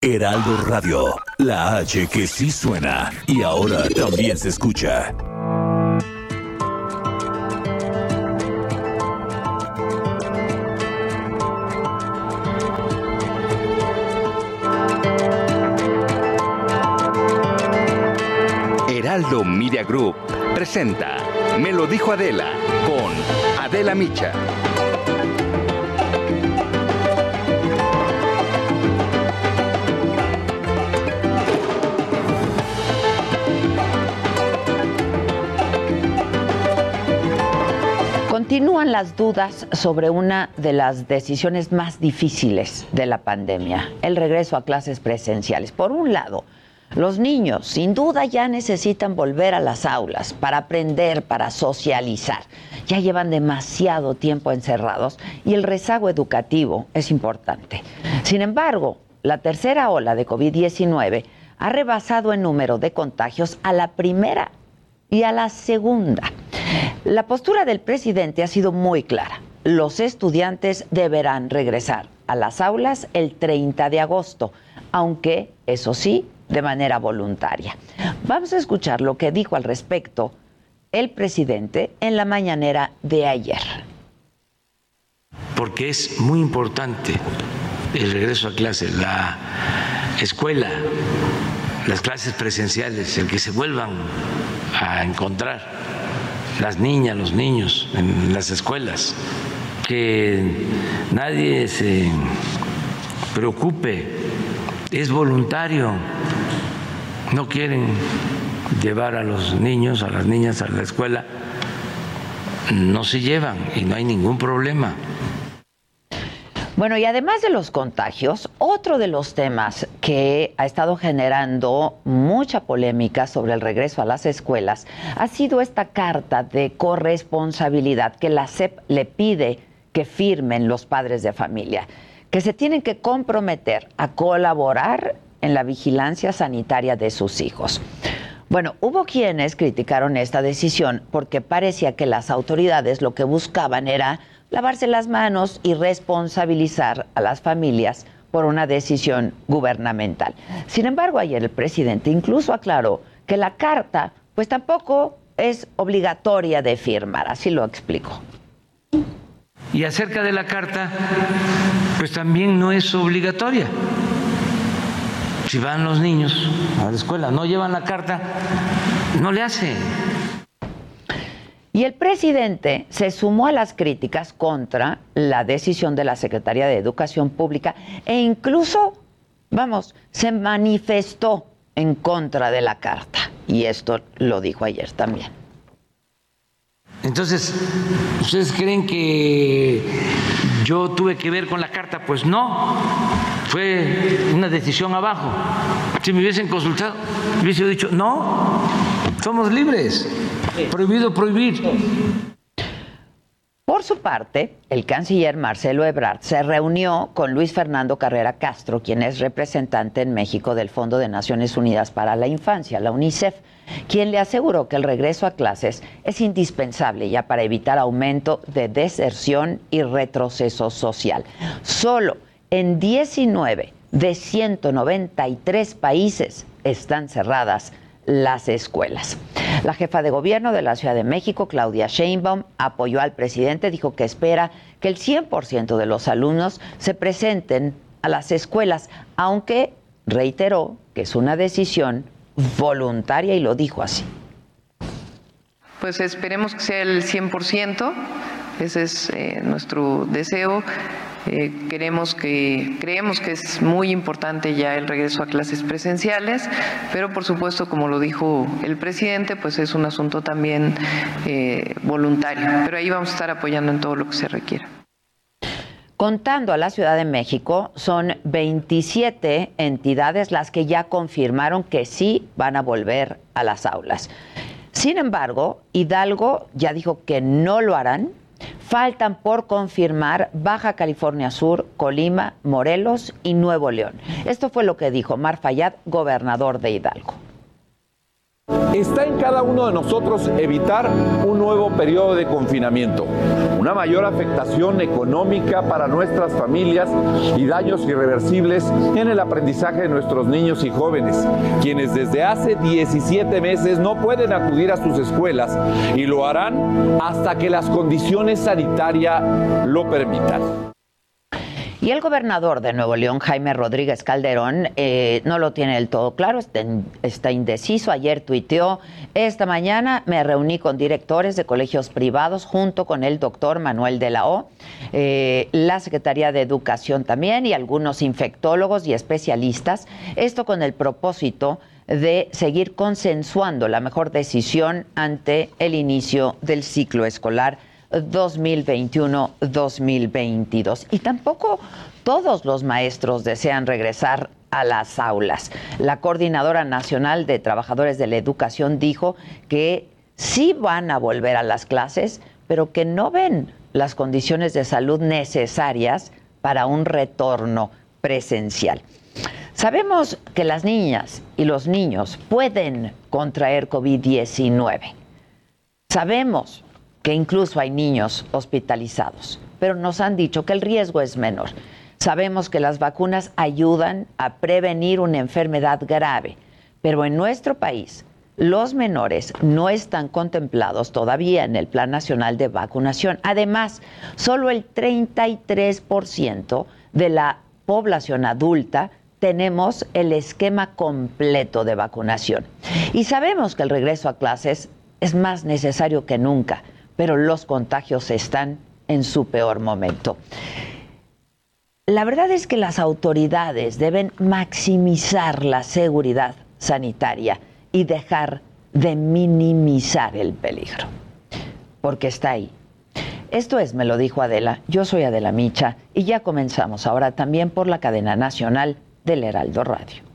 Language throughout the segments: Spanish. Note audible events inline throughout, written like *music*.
Heraldo Radio, la H que sí suena y ahora también se escucha. Heraldo Media Group presenta Me lo dijo Adela con Adela Micha. Continúan las dudas sobre una de las decisiones más difíciles de la pandemia, el regreso a clases presenciales. Por un lado, los niños sin duda ya necesitan volver a las aulas para aprender, para socializar. Ya llevan demasiado tiempo encerrados y el rezago educativo es importante. Sin embargo, la tercera ola de COVID-19 ha rebasado en número de contagios a la primera y a la segunda. La postura del presidente ha sido muy clara. Los estudiantes deberán regresar a las aulas el 30 de agosto, aunque, eso sí, de manera voluntaria. Vamos a escuchar lo que dijo al respecto el presidente en la mañanera de ayer. Porque es muy importante el regreso a clases, la escuela, las clases presenciales, el que se vuelvan a encontrar las niñas, los niños en las escuelas, que nadie se preocupe, es voluntario, no quieren llevar a los niños, a las niñas a la escuela, no se llevan y no hay ningún problema. Bueno, y además de los contagios, otro de los temas que ha estado generando mucha polémica sobre el regreso a las escuelas ha sido esta carta de corresponsabilidad que la SEP le pide que firmen los padres de familia, que se tienen que comprometer a colaborar en la vigilancia sanitaria de sus hijos. Bueno, hubo quienes criticaron esta decisión porque parecía que las autoridades lo que buscaban era lavarse las manos y responsabilizar a las familias por una decisión gubernamental. Sin embargo, ayer el presidente incluso aclaró que la carta pues tampoco es obligatoria de firmar, así lo explicó. Y acerca de la carta, pues también no es obligatoria. Si van los niños a la escuela, no llevan la carta, no le hace. Y el presidente se sumó a las críticas contra la decisión de la Secretaría de Educación Pública e incluso, vamos, se manifestó en contra de la carta. Y esto lo dijo ayer también. Entonces, ¿ustedes creen que yo tuve que ver con la carta? Pues no, fue una decisión abajo. Si me hubiesen consultado, hubiese dicho, no, somos libres. Prohibido prohibir. Por su parte, el canciller Marcelo Ebrard se reunió con Luis Fernando Carrera Castro, quien es representante en México del Fondo de Naciones Unidas para la Infancia, la UNICEF, quien le aseguró que el regreso a clases es indispensable ya para evitar aumento de deserción y retroceso social. Solo en 19 de 193 países están cerradas las escuelas. La jefa de gobierno de la Ciudad de México, Claudia Sheinbaum, apoyó al presidente, dijo que espera que el 100% de los alumnos se presenten a las escuelas, aunque reiteró que es una decisión voluntaria y lo dijo así. Pues esperemos que sea el 100%, ese es eh, nuestro deseo. Eh, queremos que, creemos que es muy importante ya el regreso a clases presenciales, pero por supuesto, como lo dijo el presidente, pues es un asunto también eh, voluntario. Pero ahí vamos a estar apoyando en todo lo que se requiera. Contando a la Ciudad de México, son 27 entidades las que ya confirmaron que sí van a volver a las aulas. Sin embargo, Hidalgo ya dijo que no lo harán. Faltan por confirmar Baja California Sur, Colima, Morelos y Nuevo León. Esto fue lo que dijo Mar Fayad, gobernador de Hidalgo. Está en cada uno de nosotros evitar un nuevo periodo de confinamiento, una mayor afectación económica para nuestras familias y daños irreversibles en el aprendizaje de nuestros niños y jóvenes, quienes desde hace 17 meses no pueden acudir a sus escuelas y lo harán hasta que las condiciones sanitarias lo permitan. Y el gobernador de Nuevo León, Jaime Rodríguez Calderón, eh, no lo tiene del todo claro, está, indeciso. Ayer tuiteó, esta mañana me reuní con directores de colegios privados junto con el doctor Manuel de la O, eh, la Secretaría de Educación también y algunos infectólogos y especialistas. Esto con el propósito de seguir consensuando la mejor decisión ante el inicio del ciclo escolar 2021-2022. Y tampoco todos los maestros desean regresar a las aulas. La Coordinadora Nacional de Trabajadores de la Educación dijo que sí van a volver a las clases, pero que no ven las condiciones de salud necesarias para un retorno presencial. Sabemos que las niñas y los niños pueden contraer COVID-19. Sabemos que incluso hay niños hospitalizados, pero nos han dicho que el riesgo es menor. Sabemos que las vacunas ayudan a prevenir una enfermedad grave, pero en nuestro país los menores no están contemplados todavía en el Plan Nacional de Vacunación. Además, solo el 33% de la población adulta tenemos el esquema completo de vacunación. Y sabemos que el regreso a clases es más necesario que nunca pero los contagios están en su peor momento. La verdad es que las autoridades deben maximizar la seguridad sanitaria y dejar de minimizar el peligro, porque está ahí. Esto es, me lo dijo Adela, yo soy Adela Micha y ya comenzamos ahora también por la cadena nacional del Heraldo Radio.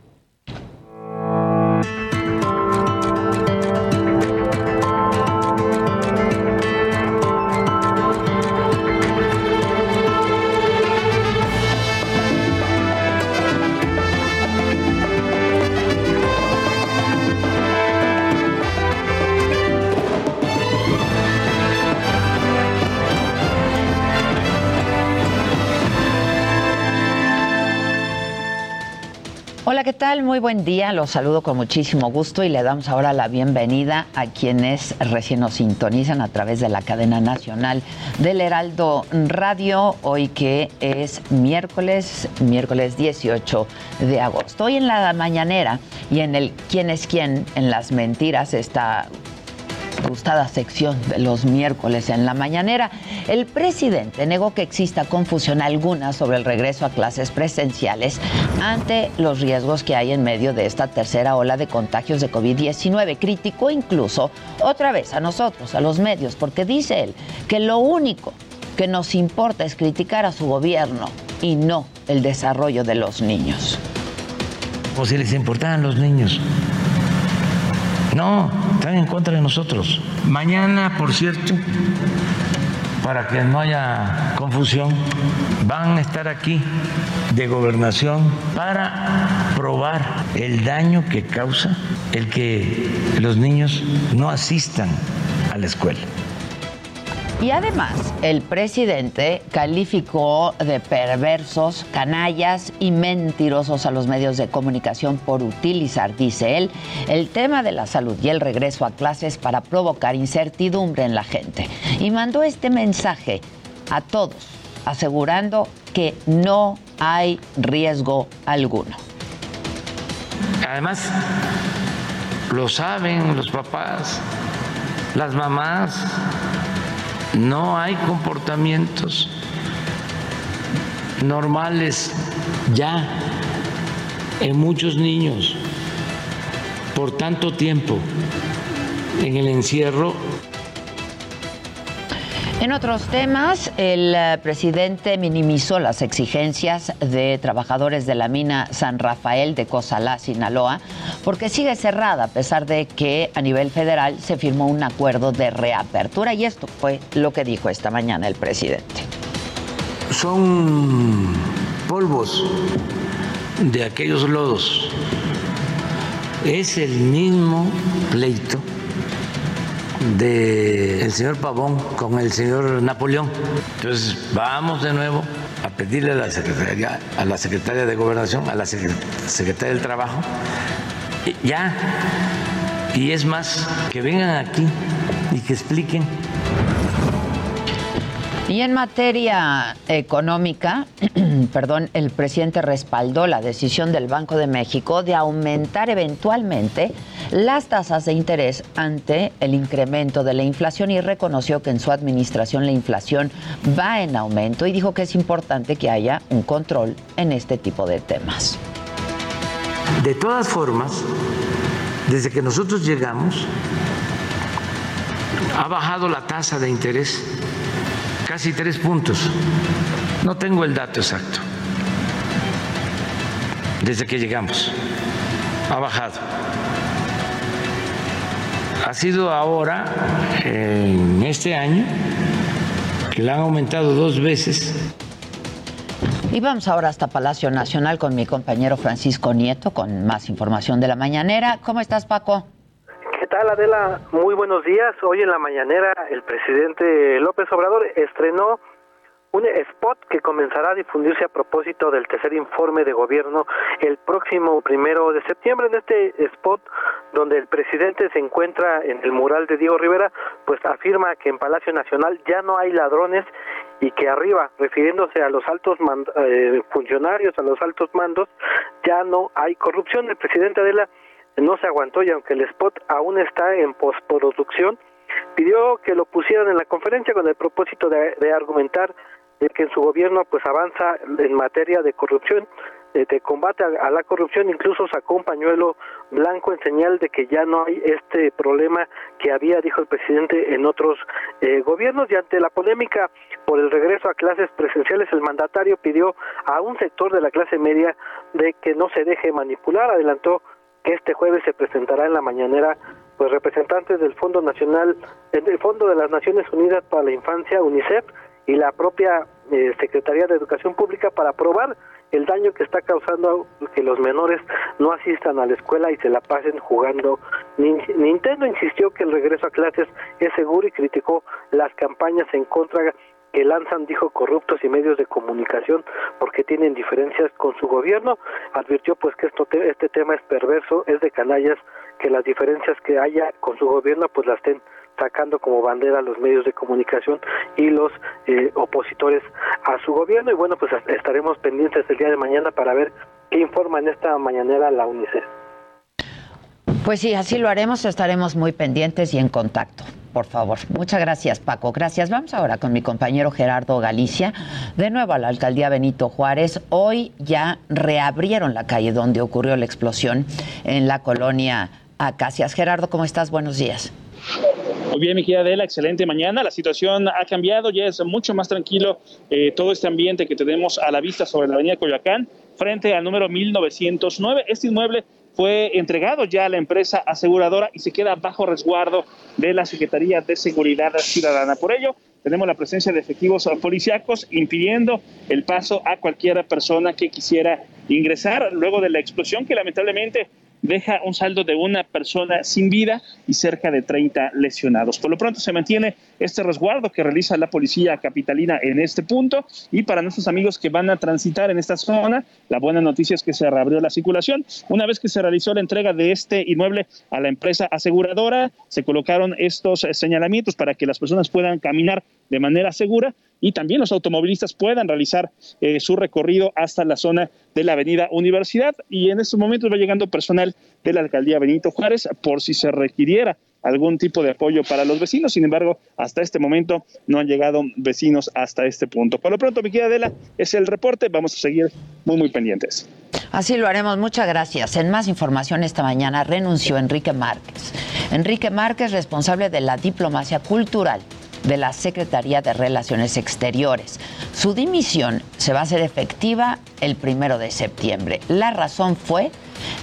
¿Qué tal? Muy buen día. Los saludo con muchísimo gusto y le damos ahora la bienvenida a quienes recién nos sintonizan a través de la cadena nacional del Heraldo Radio, hoy que es miércoles, miércoles 18 de agosto. Hoy en la mañanera y en el quién es quién en las mentiras está gustada sección de los miércoles en la mañanera, el presidente negó que exista confusión alguna sobre el regreso a clases presenciales ante los riesgos que hay en medio de esta tercera ola de contagios de COVID-19. Criticó incluso otra vez a nosotros, a los medios, porque dice él que lo único que nos importa es criticar a su gobierno y no el desarrollo de los niños. Como si les importaran los niños. No, están en contra de nosotros. Mañana, por cierto, para que no haya confusión, van a estar aquí de gobernación para probar el daño que causa el que los niños no asistan a la escuela. Y además, el presidente calificó de perversos, canallas y mentirosos a los medios de comunicación por utilizar, dice él, el tema de la salud y el regreso a clases para provocar incertidumbre en la gente. Y mandó este mensaje a todos, asegurando que no hay riesgo alguno. Además, lo saben los papás, las mamás no hay comportamientos normales ya en muchos niños por tanto tiempo en el encierro En otros temas, el eh, presidente minimizó las exigencias de trabajadores de la mina San Rafael de Cozalá, Sinaloa, porque sigue cerrada a pesar de que a nivel federal se firmó un acuerdo de reapertura y esto fue lo que dijo esta mañana el presidente. Son polvos de aquellos lodos. Es el mismo pleito del señor Pavón con el señor Napoleón. Entonces, vamos de nuevo a pedirle a la secretaria, a la secretaria de Gobernación, a la secretaria del Trabajo, ya, y es más, que vengan aquí y que expliquen y en materia económica, *clears throat* perdón, el presidente respaldó la decisión del Banco de México de aumentar eventualmente las tasas de interés ante el incremento de la inflación y reconoció que en su administración la inflación va en aumento y dijo que es importante que haya un control en este tipo de temas. De todas formas, desde que nosotros llegamos, ha bajado la tasa de interés casi tres puntos. No tengo el dato exacto. Desde que llegamos, ha bajado. Ha sido ahora, en este año, que la han aumentado dos veces. Y vamos ahora hasta Palacio Nacional con mi compañero Francisco Nieto con más información de la mañanera. ¿Cómo estás, Paco? Tal, Adela? Muy buenos días. Hoy en la mañanera el presidente López Obrador estrenó un spot que comenzará a difundirse a propósito del tercer informe de gobierno el próximo primero de septiembre. En este spot, donde el presidente se encuentra en el mural de Diego Rivera, pues afirma que en Palacio Nacional ya no hay ladrones y que arriba, refiriéndose a los altos eh, funcionarios, a los altos mandos, ya no hay corrupción. El presidente Adela no se aguantó y aunque el spot aún está en postproducción, pidió que lo pusieran en la conferencia con el propósito de, argumentar de que en su gobierno pues avanza en materia de corrupción, de, combate a, la corrupción, incluso sacó un pañuelo blanco en señal de que ya no hay este problema que había, dijo el presidente, en otros eh, gobiernos. Y ante la polémica por el regreso a clases presenciales, el mandatario pidió a un sector de la clase media de que no se deje manipular, adelantó que este jueves se presentará en la mañanera pues representantes del Fondo Nacional, del Fondo de las Naciones Unidas para la Infancia, UNICEF, y la propia eh, Secretaría de Educación Pública para probar el daño que está causando que los menores no asistan a la escuela y se la pasen jugando. Nintendo insistió que el regreso a clases es seguro y criticó las campañas en contra que lanzan, dijo, corruptos y medios de comunicación porque tienen diferencias con su gobierno. Advirtió pues que esto este tema es perverso, es de canallas, que las diferencias que haya con su gobierno pues las estén sacando como bandera los medios de comunicación y los eh, opositores a su gobierno. Y bueno, pues estaremos pendientes el día de mañana para ver qué informa en esta mañanera la UNICEF. Pues sí, así lo haremos, estaremos muy pendientes y en contacto, por favor. Muchas gracias, Paco. Gracias. Vamos ahora con mi compañero Gerardo Galicia, de nuevo a la alcaldía Benito Juárez. Hoy ya reabrieron la calle donde ocurrió la explosión en la colonia Acacias. Gerardo, ¿cómo estás? Buenos días. Muy bien, mi querida Adela, excelente mañana. La situación ha cambiado, ya es mucho más tranquilo eh, todo este ambiente que tenemos a la vista sobre la avenida Coyoacán, frente al número 1909. Este inmueble fue entregado ya a la empresa aseguradora y se queda bajo resguardo de la Secretaría de Seguridad Ciudadana. Por ello, tenemos la presencia de efectivos policíacos impidiendo el paso a cualquier persona que quisiera ingresar luego de la explosión que lamentablemente deja un saldo de una persona sin vida y cerca de 30 lesionados. Por lo pronto se mantiene este resguardo que realiza la policía capitalina en este punto y para nuestros amigos que van a transitar en esta zona, la buena noticia es que se reabrió la circulación. Una vez que se realizó la entrega de este inmueble a la empresa aseguradora, se colocaron estos señalamientos para que las personas puedan caminar de manera segura y también los automovilistas puedan realizar eh, su recorrido hasta la zona de la avenida Universidad. Y en estos momentos va llegando personal de la alcaldía Benito Juárez por si se requiriera algún tipo de apoyo para los vecinos. Sin embargo, hasta este momento no han llegado vecinos hasta este punto. Por lo pronto, mi querida Adela, es el reporte. Vamos a seguir muy, muy pendientes. Así lo haremos. Muchas gracias. En más información esta mañana renunció Enrique Márquez. Enrique Márquez, responsable de la diplomacia cultural de la Secretaría de Relaciones Exteriores. Su dimisión se va a hacer efectiva el primero de septiembre. La razón fue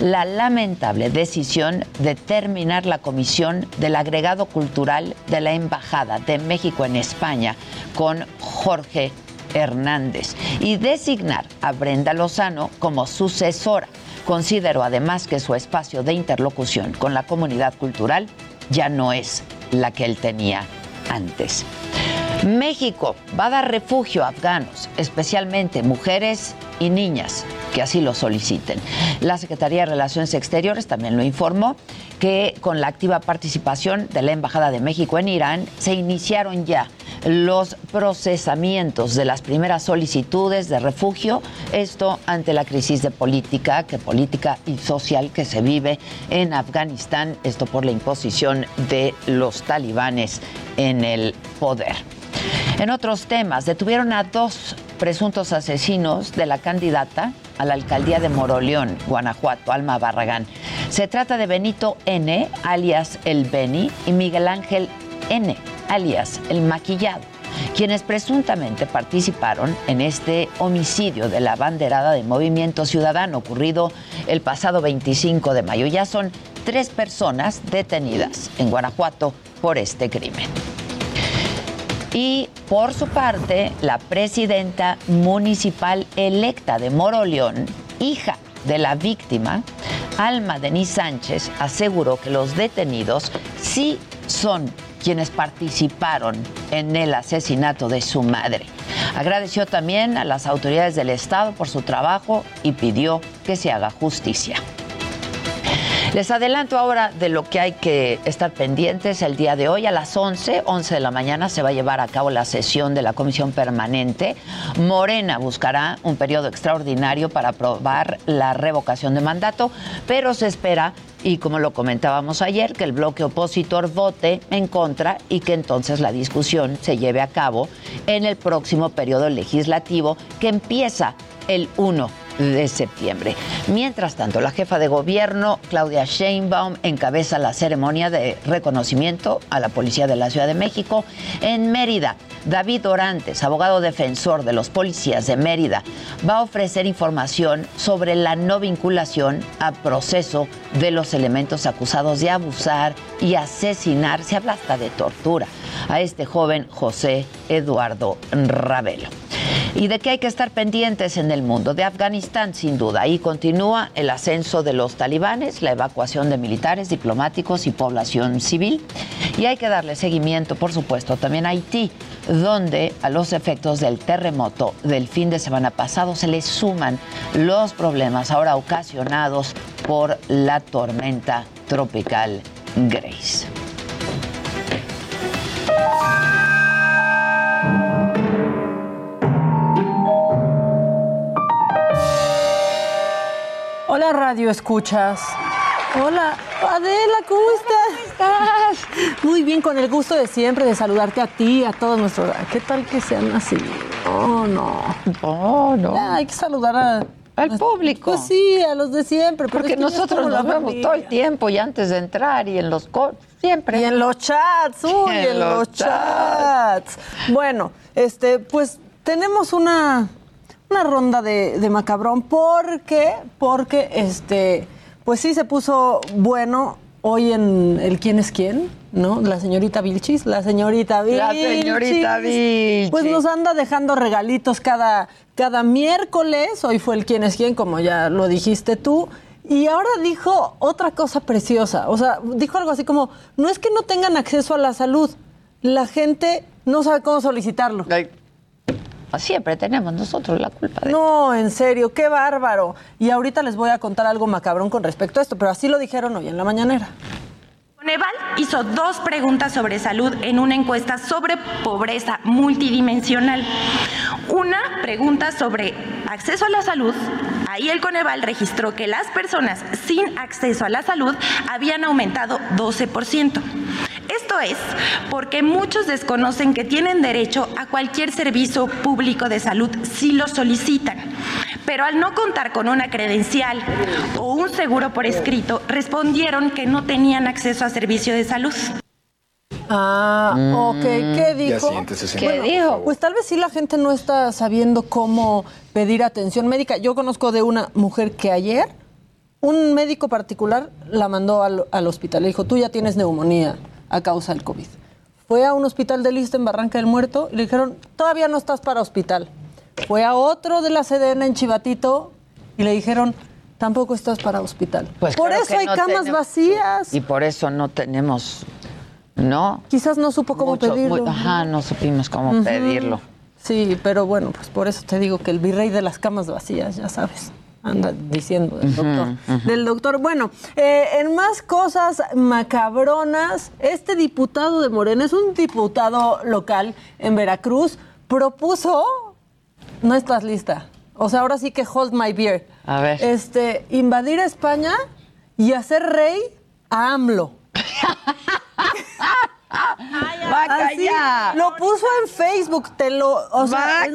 la lamentable decisión de terminar la comisión del agregado cultural de la Embajada de México en España con Jorge Hernández y designar a Brenda Lozano como sucesora. Considero además que su espacio de interlocución con la comunidad cultural ya no es la que él tenía antes. México va a dar refugio a afganos, especialmente mujeres y niñas que así lo soliciten. La Secretaría de Relaciones Exteriores también lo informó que con la activa participación de la Embajada de México en Irán se iniciaron ya los procesamientos de las primeras solicitudes de refugio, esto ante la crisis de política, que política y social que se vive en Afganistán, esto por la imposición de los talibanes en el poder. En otros temas, detuvieron a dos presuntos asesinos de la candidata a la alcaldía de Moroleón, Guanajuato, Alma Barragán. Se trata de Benito N., alias El Beni, y Miguel Ángel N., alias El Maquillado, quienes presuntamente participaron en este homicidio de la banderada de Movimiento Ciudadano ocurrido el pasado 25 de mayo. Ya son tres personas detenidas en Guanajuato por este crimen. Y por su parte, la presidenta municipal electa de Moroleón, hija de la víctima, Alma Denis Sánchez, aseguró que los detenidos sí son quienes participaron en el asesinato de su madre. Agradeció también a las autoridades del Estado por su trabajo y pidió que se haga justicia. Les adelanto ahora de lo que hay que estar pendientes el día de hoy. A las 11, 11 de la mañana se va a llevar a cabo la sesión de la Comisión Permanente. Morena buscará un periodo extraordinario para aprobar la revocación de mandato, pero se espera y como lo comentábamos ayer, que el bloque opositor vote en contra y que entonces la discusión se lleve a cabo en el próximo periodo legislativo que empieza el 1 de septiembre. Mientras tanto, la jefa de gobierno, Claudia Sheinbaum, encabeza la ceremonia de reconocimiento a la Policía de la Ciudad de México en Mérida. David Orantes, abogado defensor de los policías de Mérida, va a ofrecer información sobre la no vinculación a proceso de los elementos acusados de abusar y asesinar, se habla hasta de tortura, a este joven José Eduardo Ravelo y de qué hay que estar pendientes en el mundo. De Afganistán, sin duda. Ahí continúa el ascenso de los talibanes, la evacuación de militares, diplomáticos y población civil. Y hay que darle seguimiento, por supuesto, también a Haití, donde a los efectos del terremoto del fin de semana pasado se le suman los problemas ahora ocasionados por la tormenta tropical Grace. Hola, Radio Escuchas. Hola, Adela, ¿cómo estás? Muy bien, con el gusto de siempre de saludarte a ti, a todos nuestros. ¿Qué tal que sean así? No, no. No, no. Hay que saludar al público. Pues sí, a los de siempre. Porque nosotros nos vemos todo el tiempo y antes de entrar y en los siempre. Y en los chats, uy, *laughs* en, los, chats. Bueno, este, pues tenemos una una ronda de, de macabrón. ¿Por qué? Porque este, pues sí se puso bueno hoy en el quién es quién, ¿no? La señorita Vilchis, la señorita Vilchis. La señorita Vilchis. Pues nos anda dejando regalitos cada, cada miércoles. Hoy fue el quién es quién, como ya lo dijiste tú. Y ahora dijo otra cosa preciosa. O sea, dijo algo así como, no es que no tengan acceso a la salud, la gente no sabe cómo solicitarlo. Siempre tenemos nosotros la culpa de No, en serio, qué bárbaro. Y ahorita les voy a contar algo macabrón con respecto a esto, pero así lo dijeron hoy en la mañanera. Coneval hizo dos preguntas sobre salud en una encuesta sobre pobreza multidimensional. Una pregunta sobre acceso a la salud. Ahí el Coneval registró que las personas sin acceso a la salud habían aumentado 12%. Esto es porque muchos desconocen que tienen derecho a cualquier servicio público de salud si lo solicitan, pero al no contar con una credencial o un seguro por escrito, respondieron que no tenían acceso a servicio de salud. Ah, Mm. ok. ¿Qué dijo? siéntese, señor. ¿Qué dijo? Pues tal vez sí la gente no está sabiendo cómo pedir atención médica. Yo conozco de una mujer que ayer un médico particular la mandó al, al hospital. Le dijo, tú ya tienes neumonía a causa del COVID. Fue a un hospital de lista en Barranca del Muerto y le dijeron, todavía no estás para hospital. Fue a otro de la CDN en Chivatito y le dijeron, tampoco estás para hospital. Pues por claro eso hay no camas tenemos- vacías. Y por eso no tenemos, ¿no? Quizás no supo cómo Mucho- pedirlo. muy- ajá, no supimos cómo pedirlo. Sí, pero bueno, pues por eso te digo que el virrey de las camas vacías, ya sabes, anda diciendo del doctor. Del doctor. Bueno, eh, en más cosas macabronas, este diputado de Morena, es un diputado local en Veracruz, propuso, no estás lista, o sea, ahora sí que hold my beer. A ver. Este, invadir España y hacer rey a AMLO. *laughs* ¡Vaca Así, ya! Lo puso en Facebook, te lo. O sea,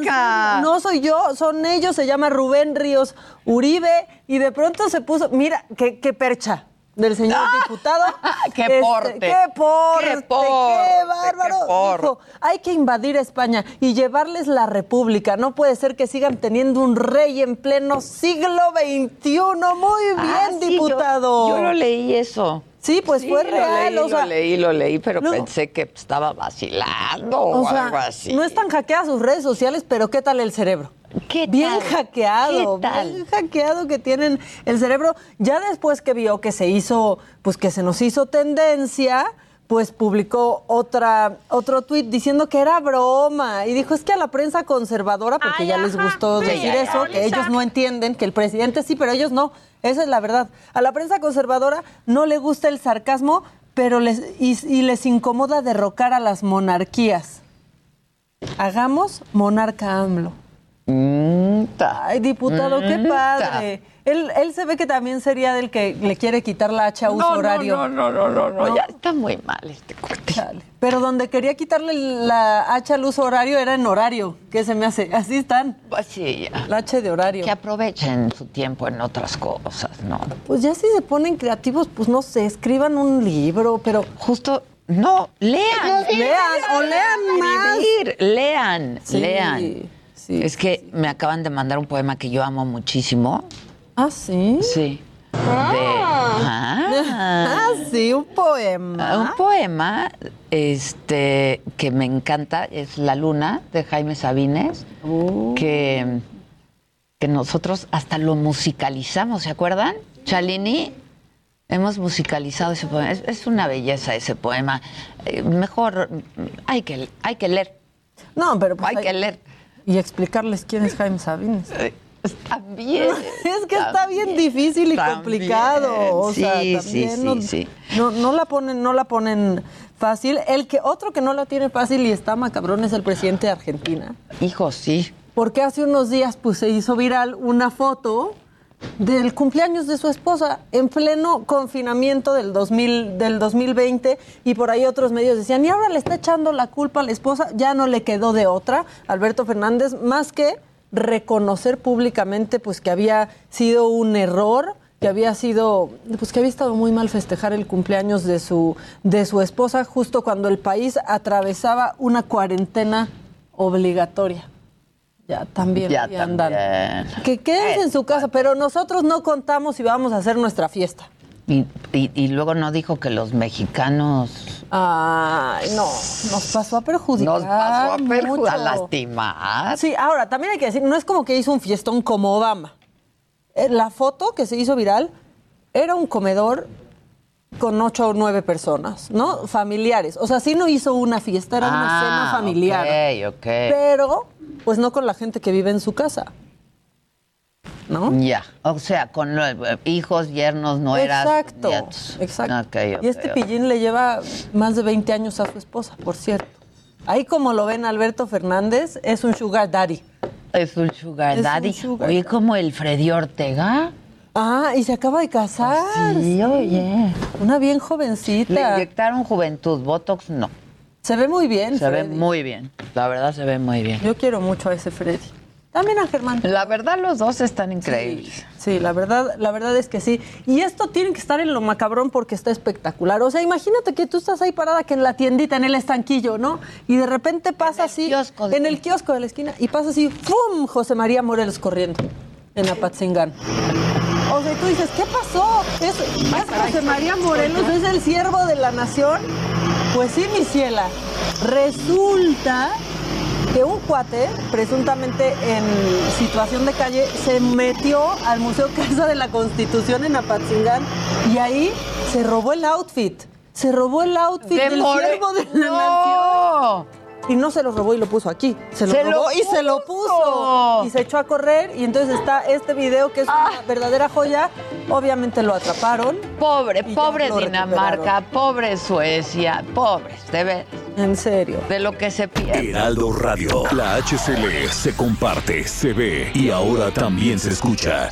no soy yo, son ellos, se llama Rubén Ríos Uribe, y de pronto se puso. Mira, qué, qué percha del señor diputado. *laughs* ¡Qué Este, porte! ¡Qué porte! ¡Qué ¡Qué, porte! bárbaro! ¡Qué porte! Dijo, hay que invadir España y llevarles la república. No puede ser que sigan teniendo un rey en pleno siglo XXI. Muy bien, Ah, sí, yo- diputado. Yo, lo leí eso. Sí, pues Sí, fue lo real. leí, o sea, lo leí, lo leí, pero no. pensé que estaba vacilando O o, sea, algo así. no están hackeadas sus redes sociales, pero ¿qué tal el cerebro? ¿Qué bien tal? hackeado, ¿Qué tal? bien hackeado que tienen el cerebro. Ya después que vio que se hizo, pues que se nos hizo tendencia, pues publicó otra otro tuit diciendo que era broma y dijo es que a la prensa conservadora porque Ay, ya les gustó sí, decir eso que ellos no entienden que el presidente sí pero ellos no esa es la verdad a la prensa conservadora no le gusta el sarcasmo pero les y, y les incomoda derrocar a las monarquías hagamos monarca AMLO Mm. Ay, diputado, qué Mm, padre. Él, él se ve que también sería del que le quiere quitar la hacha a uso No, horario. no, no, no, no, no, No. ya está muy mal este corte. Pero donde quería quitarle la hacha al uso horario era en horario. ¿Qué se me hace? Así están. Pues sí, ya. La hacha de horario. Que aprovechen su tiempo en otras cosas, ¿no? Pues ya si se ponen creativos, pues no sé, escriban un libro, pero Justo, no, lean. lean o lean más. Escribir, lean, Sí, lean. sí, es que me acaban de mandar un poema que yo amo muchísimo. Ah, sí. Sí. De, Ah, Ah. *laughs* sí, un poema. Un poema este, que me encanta es La Luna de Jaime Sabines, Uh. que, que nosotros hasta lo musicalizamos, ¿se acuerdan? Chalini, hemos musicalizado ese poema. Es, es una belleza ese poema. Eh, mejor hay que, hay que leer, No, pero pues hay que leer. Y explicarles quién es Jaime Sabines. También. *laughs* Es que está bien difícil y También. complicado. O sea, Sí, también sí, no, sí, sí. No, no la ponen, no la ponen fácil. El que otro que no la tiene fácil y está macabrón es el presidente de Argentina. Hijo, sí. Porque hace unos días pues se hizo viral una foto del cumpleaños de su esposa en pleno confinamiento del 2000 del 2020 y por ahí otros medios decían, "Y ahora le está echando la culpa a la esposa." Ya no le quedó de otra Alberto Fernández más que reconocer públicamente pues que había sido un error que había sido, pues que había estado muy mal festejar el cumpleaños de su, de su esposa justo cuando el país atravesaba una cuarentena obligatoria. Ya también Ya andan. también. Que quédense en su casa, pero nosotros no contamos si vamos a hacer nuestra fiesta. Y, y- y luego no dijo que los mexicanos Ay, no, nos pasó a perjudicar. nos pasó a, perju- mucho. a lastimar. Sí, ahora, también hay que decir, no es como que hizo un fiestón como Obama. Eh, La foto que se hizo viral era un comedor con ocho o nueve personas, ¿no? Familiares. O sea, sí no hizo una fiesta, era una Ah, cena familiar. ok, ok. Pero, pues no con la gente que vive en su casa. ¿No? Ya, o sea, con hijos, yernos, nueras. Exacto, nietos. exacto. Y este ok. pillín le lleva más de 20 años a su esposa, por cierto. Ahí como lo ven Alberto Fernández, es un sugar daddy. Es un sugar Es un daddy. sugar Oye, como el Freddy Ortega. Ah, y se acaba de casar. Sí, oye. Una bien Le jovencita. inyectaron juventud, Botox no. Se ve muy bien. Se ve muy bien. La verdad se ve muy bien. Yo quiero mucho a ese Freddy. También a Germán. La verdad, los dos están increíbles. Sí, la verdad, la verdad es que sí. Y esto tiene que estar en lo macabrón porque está espectacular. O sea, imagínate que tú estás ahí parada que en la tiendita, en el estanquillo, ¿no? Y de repente pasa así. en el kiosco de la esquina. Y pasa así, ¡pum! José María Morelos corriendo en Apatzingán. O sea, tú dices, ¿qué pasó? ¿Es, ¿es José María Morelos? ¿Es el siervo de la nación? Pues sí, mi ciela. Resulta que un cuate, presuntamente en situación de calle, se metió al Museo Casa de la Constitución en Apatzingán y ahí se robó el outfit. Se robó el outfit De del siervo de la ¡No! nación. Y no se lo robó y lo puso aquí. Se lo ¡Se robó lo y se lo puso. Y se echó a correr. Y entonces está este video que es una verdadera joya. Obviamente lo atraparon. Pobre, pobre Dinamarca, pobre Suecia, pobres, de ver, En serio. de lo que se pierde. Heraldo Radio. La HCL se comparte, se ve y ahora también se escucha.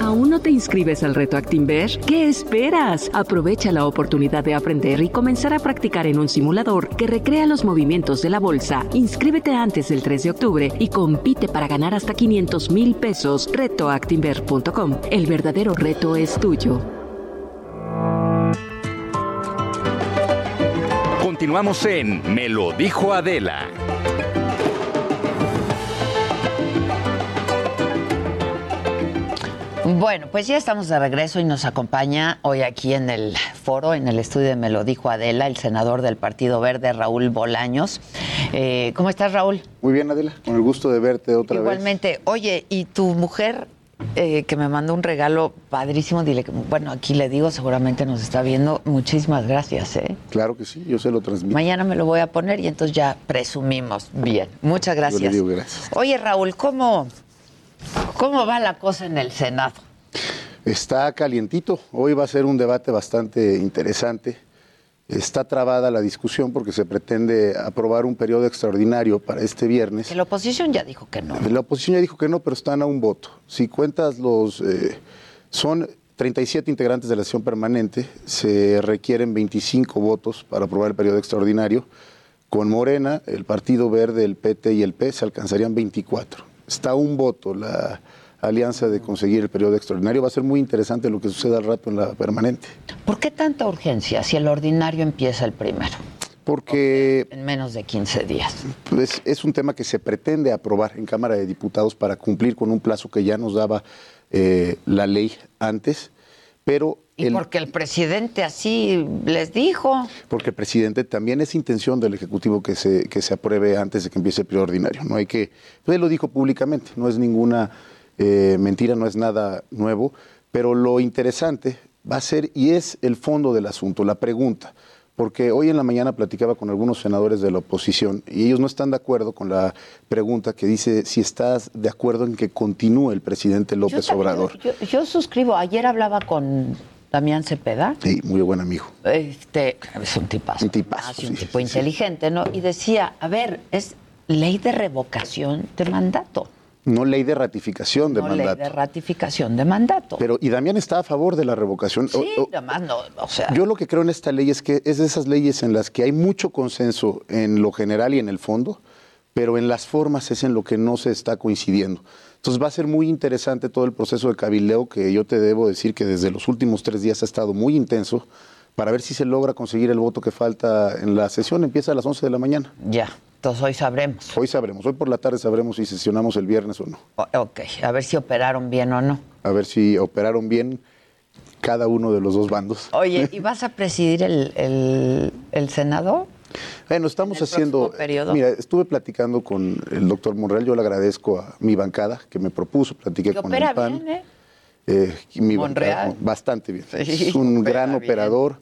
¿Aún no te inscribes al reto Actinver? ¿Qué esperas? Aprovecha la oportunidad de aprender y comenzar a practicar en un simulador que recrea los movimientos de la bolsa. Inscríbete antes del 3 de octubre y compite para ganar hasta 500 mil pesos. Retoactinver.com. El verdadero reto es tuyo. Continuamos en Me lo dijo Adela. Bueno, pues ya estamos de regreso y nos acompaña hoy aquí en el foro, en el estudio de Me lo dijo Adela, el senador del Partido Verde, Raúl Bolaños. Eh, ¿Cómo estás, Raúl? Muy bien, Adela, con el gusto de verte otra vez. Igualmente. Oye, ¿y tu mujer eh, que me mandó un regalo padrísimo? Dile que, bueno, aquí le digo, seguramente nos está viendo. Muchísimas gracias, ¿eh? Claro que sí, yo se lo transmito. Mañana me lo voy a poner y entonces ya presumimos bien. Muchas Yo gracias. le digo gracias. Oye, Raúl, ¿cómo, ¿cómo va la cosa en el Senado? Está calientito. Hoy va a ser un debate bastante interesante. Está trabada la discusión porque se pretende aprobar un periodo extraordinario para este viernes. La oposición ya dijo que no. La oposición ya dijo que no, pero están a un voto. Si cuentas los... eh, son 37 integrantes de la sesión permanente, se requieren 25 votos para aprobar el periodo extraordinario. Con Morena, el Partido Verde, el PT y el P se alcanzarían 24. Está un voto la alianza de conseguir el periodo extraordinario. Va a ser muy interesante lo que suceda al rato en la permanente. ¿Por qué tanta urgencia si el ordinario empieza el primero? Porque En menos de 15 días. pues, es un tema que se pretende aprobar en Cámara de Diputados para cumplir con un plazo que ya nos daba eh, la ley antes, pero Y el- porque el presidente así les dijo. porque el presidente también es intención del Ejecutivo que se, que se apruebe antes de que empiece el periodo ordinario. No hay que, él lo dijo públicamente, no es ninguna eh, mentira, no es nada nuevo, pero lo interesante va a ser, y es el fondo del asunto, la pregunta, porque hoy en la mañana platicaba con algunos senadores de la oposición y ellos no están de acuerdo con la pregunta que dice si estás de acuerdo en que continúe el presidente López también- Obrador. Yo, yo suscribo. Ayer hablaba con Damián Cepeda. Sí, muy buen amigo. Este, es un tipazo. Un tipazo, un sí, tipo sí. inteligente, ¿no? Y decía, a ver, es ley de revocación de mandato. No ley de ratificación de no mandato. ley de ratificación de mandato. Pero, y Damián está a favor de la revocación. sí, O- o- además no, o sea, Yo lo que creo en esta ley es que es de esas leyes en las que hay mucho consenso en lo general y en el fondo, pero en las formas es en lo que no se está coincidiendo. Entonces va a ser muy interesante todo el proceso de cabildeo que yo te debo decir que desde los últimos tres días ha estado muy intenso para ver si se logra conseguir el voto que falta en la sesión. Empieza a las 11 de la mañana. ya. Entonces hoy sabremos. Hoy sabremos, hoy por la tarde sabremos si sesionamos el viernes o no. O- ok, a ver si operaron bien o no. A ver si operaron bien cada uno de los dos bandos. Oye, *laughs* ¿y vas a presidir el, el, el Senado? Bueno, estamos haciendo. periodo? Mira, estuve platicando con el doctor Monreal. Yo le agradezco a mi bancada que me propuso, platiqué Que con opera el PAN. bien, ¿eh? Eh, mi Monreal. bancada, bastante bien. Sí, es un gran bien. operador.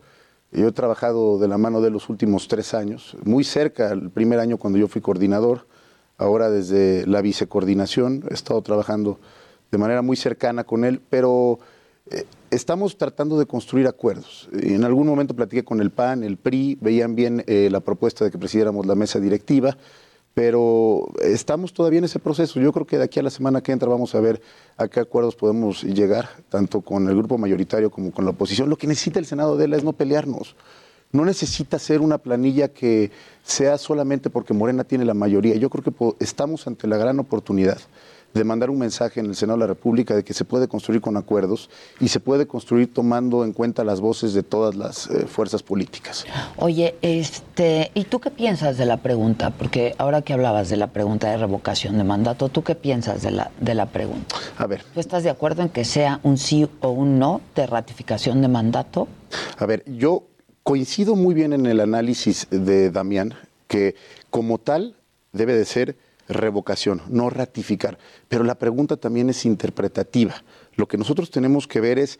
Yo he trabajado de la mano de los últimos tres años, muy cerca, el primer año cuando yo fui coordinador, ahora desde la vicecoordinación, he estado trabajando de manera muy cercana con él, pero eh, estamos tratando de construir acuerdos. En algún momento platiqué con el PAN, el PRI, veían bien eh, la propuesta de que presidiéramos la mesa directiva, pero estamos todavía en ese proceso. Yo creo que de aquí a la semana que entra vamos a ver a qué acuerdos podemos llegar, tanto con el grupo mayoritario como con la oposición. Lo que necesita el Senado de él es no pelearnos. No necesita ser una planilla que sea solamente porque Morena tiene la mayoría. Yo creo que estamos ante la gran oportunidad de mandar un mensaje en el Senado de la República de que se puede construir con acuerdos y se puede construir tomando en cuenta las voces de todas las eh, fuerzas políticas. Oye, este, ¿y tú qué piensas de la pregunta? Porque ahora que hablabas de la pregunta de revocación de mandato, ¿tú qué piensas de la, de la pregunta? A ver. ¿Tú estás de acuerdo en que sea un sí o un no de ratificación de mandato? A ver, yo coincido muy bien en el análisis de Damián, que como tal debe de ser revocación, no ratificar. Pero la pregunta también es interpretativa. Lo que nosotros tenemos que ver es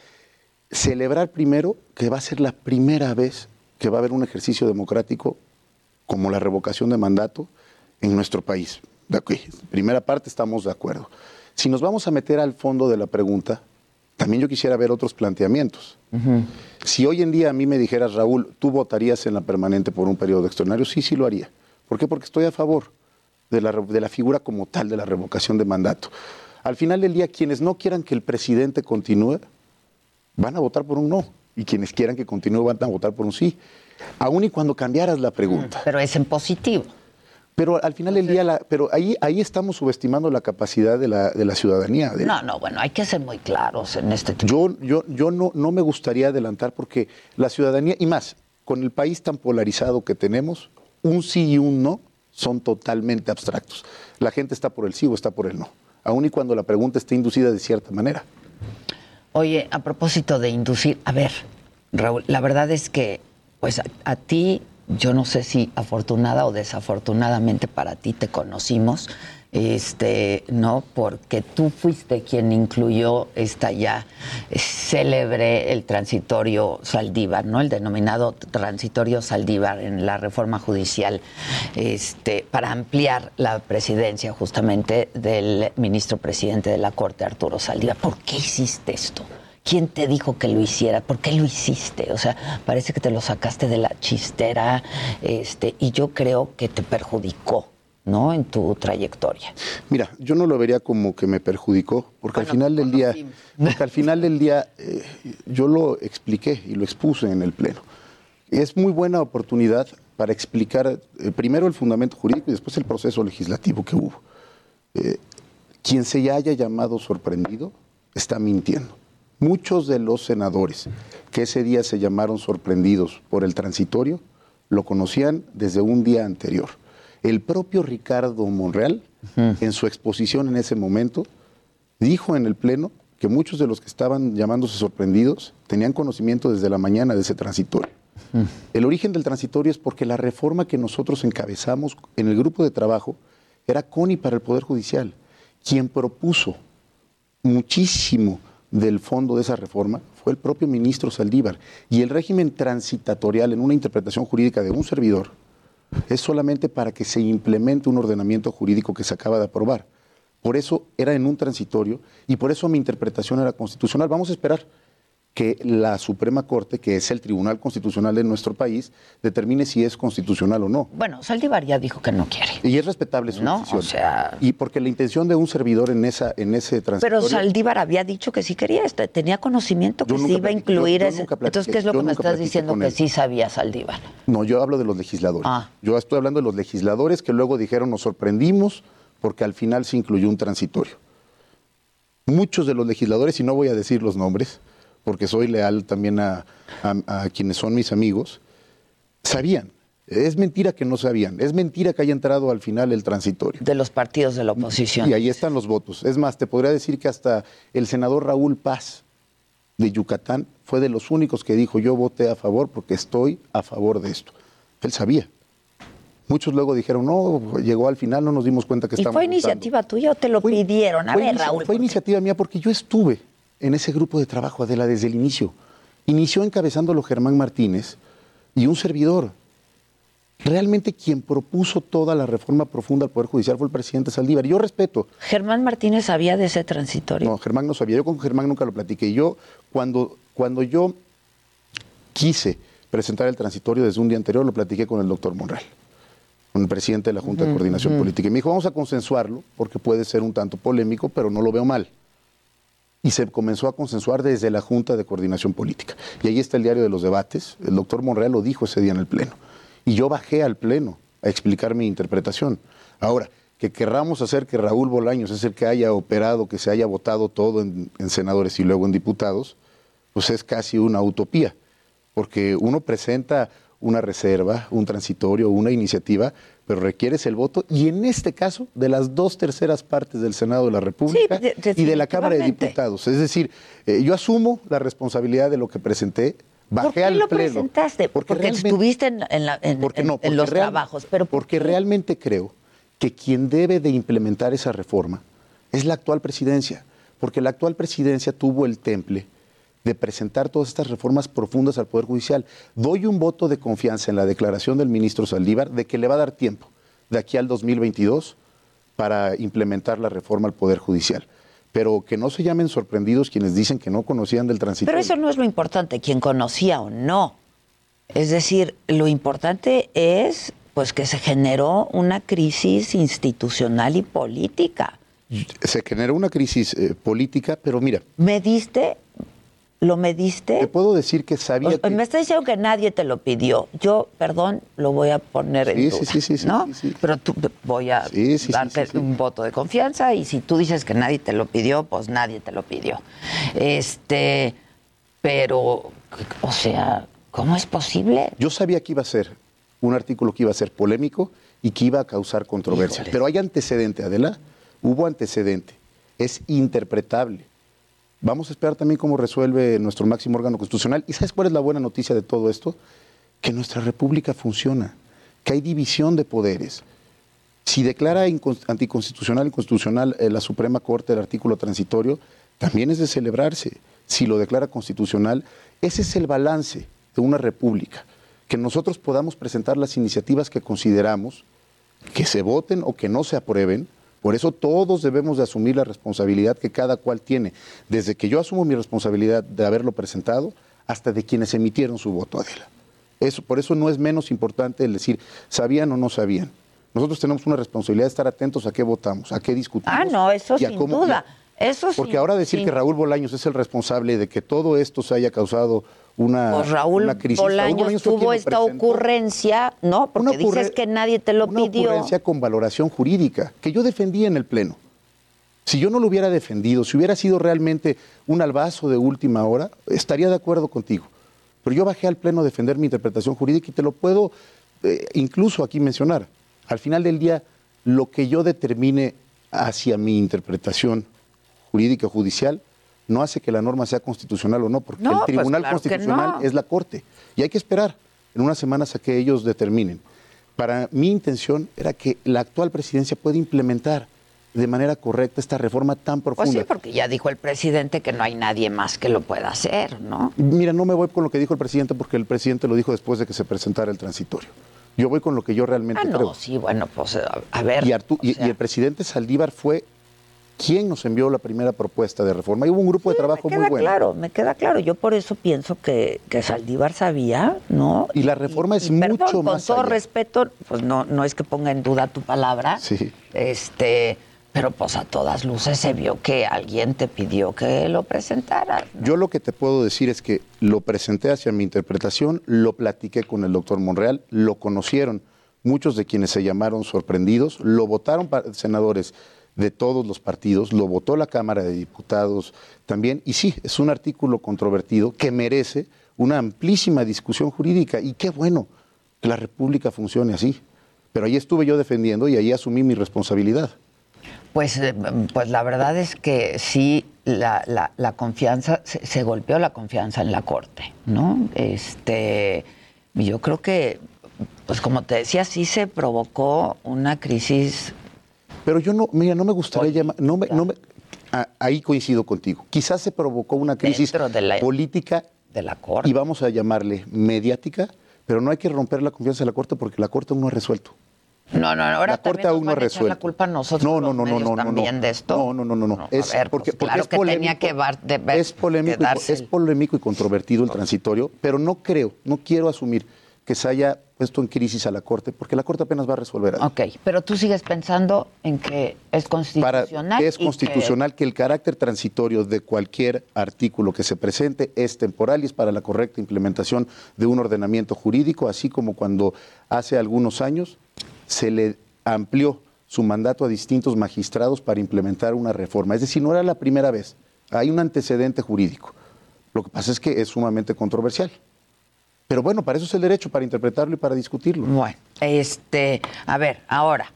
celebrar primero que va a ser la primera vez que va a haber un ejercicio democrático como la revocación de mandato en nuestro país. De aquí, primera parte estamos de acuerdo. Si nos vamos a meter al fondo de la pregunta, también yo quisiera ver otros planteamientos. Si hoy en día a mí me dijeras, Raúl, ¿tú votarías en la permanente por un periodo extraordinario? Sí, sí lo haría. ¿Por qué? Porque estoy a favor de la, de la figura como tal de la revocación de mandato. Al final del día, quienes no quieran que el presidente continúe, van a votar por un no. Y quienes quieran que continúe van a votar por un sí. Aún y cuando cambiaras la pregunta. Pero es en positivo. Pero al final del día, la, pero ahí, ahí estamos subestimando la capacidad de la, de la ciudadanía. No, no, bueno, hay que ser muy claros en este tema. Yo, yo, yo no, no me gustaría adelantar porque la ciudadanía, y más, con el país tan polarizado que tenemos, un sí y un no son totalmente abstractos. La gente está por el sí o está por el no, aun y cuando la pregunta esté inducida de cierta manera. Oye, a propósito de inducir, a ver, Raúl, la verdad es que, pues a ti yo no sé si afortunada o desafortunadamente para ti te conocimos, este, ¿no? Porque tú fuiste quien incluyó esta ya célebre, el transitorio Saldívar, ¿no? El denominado transitorio Saldívar en la reforma judicial, este, para ampliar la presidencia justamente del ministro presidente de la Corte, Arturo Saldívar. ¿Por qué hiciste esto? ¿Quién te dijo que lo hiciera? ¿Por qué lo hiciste? O sea, parece que te lo sacaste de la chistera, este, y yo creo que te perjudicó. ¿No? En tu trayectoria. Mira, yo no lo vería como que me perjudicó, porque al final del día, porque al final del día eh, yo lo expliqué y lo expuse en el pleno. Es muy buena oportunidad para explicar eh, primero el fundamento jurídico y después el proceso legislativo que hubo. Eh, quien se haya llamado sorprendido está mintiendo. Muchos de los senadores que ese día se llamaron sorprendidos por el transitorio lo conocían desde un día anterior. El propio Ricardo Monreal, en su exposición en ese momento, dijo en el Pleno que muchos de los que estaban llamándose sorprendidos tenían conocimiento desde la mañana de ese transitorio. El origen del transitorio es porque la reforma que nosotros encabezamos en el grupo de trabajo era CONI para el Poder Judicial, quien propuso muchísimo del fondo de esa reforma fue el propio ministro Saldívar. Y el régimen transitatorial, en una interpretación jurídica de un servidor, es solamente para que se implemente un ordenamiento jurídico que se acaba de aprobar. Por eso era en un transitorio y por eso mi interpretación era constitucional. Vamos a esperar que la Suprema Corte, que es el Tribunal Constitucional de nuestro país, determine si es constitucional o no. Bueno, Saldívar ya dijo que no quiere. Y es respetable su no, decisión. O sea... Y porque la intención de un servidor en esa en ese transitorio... Pero Saldívar había dicho que sí quería, este, tenía conocimiento que sí iba a incluir ese... Entonces, ¿qué es lo que me estás diciendo que sí sabía Saldívar? No, yo hablo de los legisladores. Ah. Yo estoy hablando de los legisladores que luego dijeron nos sorprendimos porque al final se incluyó un transitorio. Muchos de los legisladores, y no voy a decir los nombres, porque soy leal también a, a, a, quienes son mis amigos, sabían. Es mentira que no sabían, es mentira que haya entrado al final el transitorio. De los partidos de la oposición. Y ahí están los votos. Es más, te podría decir que hasta el senador Raúl Paz de Yucatán fue de los únicos que dijo yo voté a favor porque estoy a favor de esto. Él sabía. Muchos luego dijeron, no, llegó al final, no nos dimos cuenta que ¿Y estábamos fue iniciativa votando. tuya o te lo Fue- pidieron? A ver, Raúl. Fue iniciativa mía porque yo estuve en ese grupo de trabajo, Adela, desde el inicio. Inició encabezándolo Germán Martínez y un servidor. realmente quien propuso toda la reforma profunda al Poder Judicial fue el presidente Saldívar. Yo respeto. ¿Germán Martínez sabía de ese transitorio? No, Germán no sabía. Yo con Germán nunca lo platiqué. Yo, cuando, cuando yo quise presentar el transitorio desde un día anterior, lo platiqué con el doctor Monreal, con el presidente de la Junta de Coordinación. Política. Y me dijo, vamos a consensuarlo, porque puede ser un tanto polémico, pero no lo veo mal. Y se comenzó a consensuar desde la Junta de Coordinación Política. Y ahí está el diario de los debates. El doctor Monreal lo dijo ese día en el Pleno. Y yo bajé al Pleno a explicar mi interpretación. Ahora, que querramos hacer que Raúl Bolaños es el que haya operado, que se haya votado todo en, en senadores y luego en diputados, pues es casi una utopía. Porque uno presenta una reserva, un transitorio, una iniciativa, pero requieres el voto, y en este caso, de las dos terceras partes del Senado de la República y de la Cámara de. Diputados. Es decir, eh, yo asumo la responsabilidad de lo que presenté, bajé ¿Por qué al lo Pleno. presentaste? Porque, realmente- estuviste en, en la- en- porque porque los real- trabajos. Pero porque realmente creo que quien debe de implementar esa reforma es la actual presidencia, porque la actual presidencia tuvo el temple de presentar todas estas reformas profundas al Poder Judicial. Doy un voto de confianza en la declaración del ministro Saldívar de que le va a dar tiempo de aquí al 2022 para implementar la reforma al Poder Judicial. Pero que no se llamen sorprendidos quienes dicen que no conocían del transitorio. Pero eso no es lo importante, quién conocía o no. Es decir, lo importante es pues que se generó una crisis institucional y política. Se generó una crisis eh, política, pero mira, ¿Mediste? ¿Lo mediste? te puedo decir que sabía O- que... Me está diciendo que nadie te lo pidió. Yo, perdón, lo voy a poner en Sí, duda, sí, sí, sí, sí, ¿no? sí, sí. Pero tú voy a Sí, sí, sí, darte un voto de confianza y si tú dices que nadie te lo pidió, pues nadie te lo pidió. Este, pero, o sea, ¿cómo es posible? Yo sabía que iba a ser un artículo que iba a ser polémico y que iba a causar controversia. Pero hay antecedente, Adela. Hubo antecedente. Es interpretable. Vamos a esperar también cómo resuelve nuestro máximo órgano constitucional. ¿Y sabes cuál es la buena noticia de todo esto? Que nuestra república funciona, que hay división de poderes. Si declara anticonstitucional y constitucional eh, la Suprema Corte el artículo transitorio, también es de celebrarse. Si lo declara constitucional, ese es el balance de una república. Que nosotros podamos presentar las iniciativas que consideramos, que se voten o que no se aprueben. Por eso todos debemos de asumir la responsabilidad que cada cual tiene. Desde que yo asumo mi responsabilidad de haberlo presentado hasta de quienes emitieron su voto, Adela. Eso, por eso no es menos importante el decir, ¿sabían o no sabían? Nosotros tenemos una responsabilidad de estar atentos a qué votamos, a qué discutimos. Ah, no, eso sin cómo- duda. Eso Porque sin- ahora decir sin- que Raúl Bolaños es el responsable de que todo esto se haya causado una, Pues Raúl, una crisis. Bolaños, tuvo esta ocurrencia, ¿no? Porque Una dices que nadie te lo una pidió. ocurrencia con valoración jurídica, que yo defendí en el Pleno. Si yo no lo hubiera defendido, si hubiera sido realmente un albazo de última hora, estaría de acuerdo contigo. Pero yo bajé al Pleno a defender mi interpretación jurídica y te lo puedo eh, incluso aquí mencionar. Al final del día, lo que yo determine hacia mi interpretación jurídica o judicial no hace que la norma sea constitucional o no, porque No, el pues Tribunal claro Constitucional no. es la Corte. Y hay que esperar en unas semanas a que ellos determinen. Para mi intención era que la actual presidencia pueda implementar de manera correcta esta reforma tan Pues profunda. sí, porque ya dijo el presidente que no hay nadie más que lo pueda hacer, ¿no? Mira, no me voy con lo que dijo el presidente porque el presidente lo dijo después de que se presentara el transitorio. Yo voy con lo que yo realmente Ah, no, creo. sí, bueno, pues a, ver. Y, Artu- y- o sea, y el presidente Saldívar fue quien nos envió la primera propuesta de reforma. Y hubo un grupo de trabajo me muy queda bueno. claro, me queda claro. Yo por eso pienso que, que Saldívar sabía, ¿no? Y la reforma es Y perdón, mucho con más todo allá. respeto, pues no, no es que ponga en duda tu palabra. Sí. Este, pero pues a todas luces se vio que alguien te pidió que lo presentaras. Yo lo que te puedo decir es que lo presenté hacia mi interpretación, lo platiqué con el doctor Monreal, lo conocieron muchos de quienes se llamaron sorprendidos, lo votaron pa- senadores de todos los partidos, lo votó la Cámara de Diputados también, y sí, es un artículo controvertido que merece una amplísima discusión jurídica, y qué bueno que la República funcione así. Pero ahí estuve yo defendiendo y ahí asumí mi responsabilidad. Pues, eh, pues la verdad es que sí, la, la- confianza, se, se golpeó la confianza en la Corte, ¿no? Este, yo creo que, pues como te decía, sí se provocó una crisis. Pero yo no, mira, no me gustaría llamar, no me, no me- ah, ahí coincido contigo. Quizás se provocó una crisis de la- política de la Corte. y vamos a llamarle mediática, pero no hay que romper la confianza de la Corte porque la Corte aún no ha resuelto. No, no, ahora la Corte aún no ha echar la culpa a nosotros No, no, no, no, no, no, también no. de esto. No, no, no, no, no. Es a ver, porque, pues porque claro es que tenía que var- de- ver- es polémico, y- es polémico y controvertido el transitorio, pero no creo, no quiero asumir que se haya puesto en crisis a la Corte, porque la Corte apenas va a resolver algo. Ok, pero tú sigues pensando en que es constitucional. Es que- constitucional que... el carácter transitorio de cualquier artículo que se presente es temporal y es para la correcta implementación de un ordenamiento jurídico, así como cuando hace algunos años se le amplió su mandato a distintos magistrados para implementar una reforma. Es decir, no era la primera vez, hay un antecedente jurídico. Lo que pasa es que es sumamente controversial. Pero bueno, para eso es el derecho, para interpretarlo y para discutirlo. Bueno, este, a ver, ahora,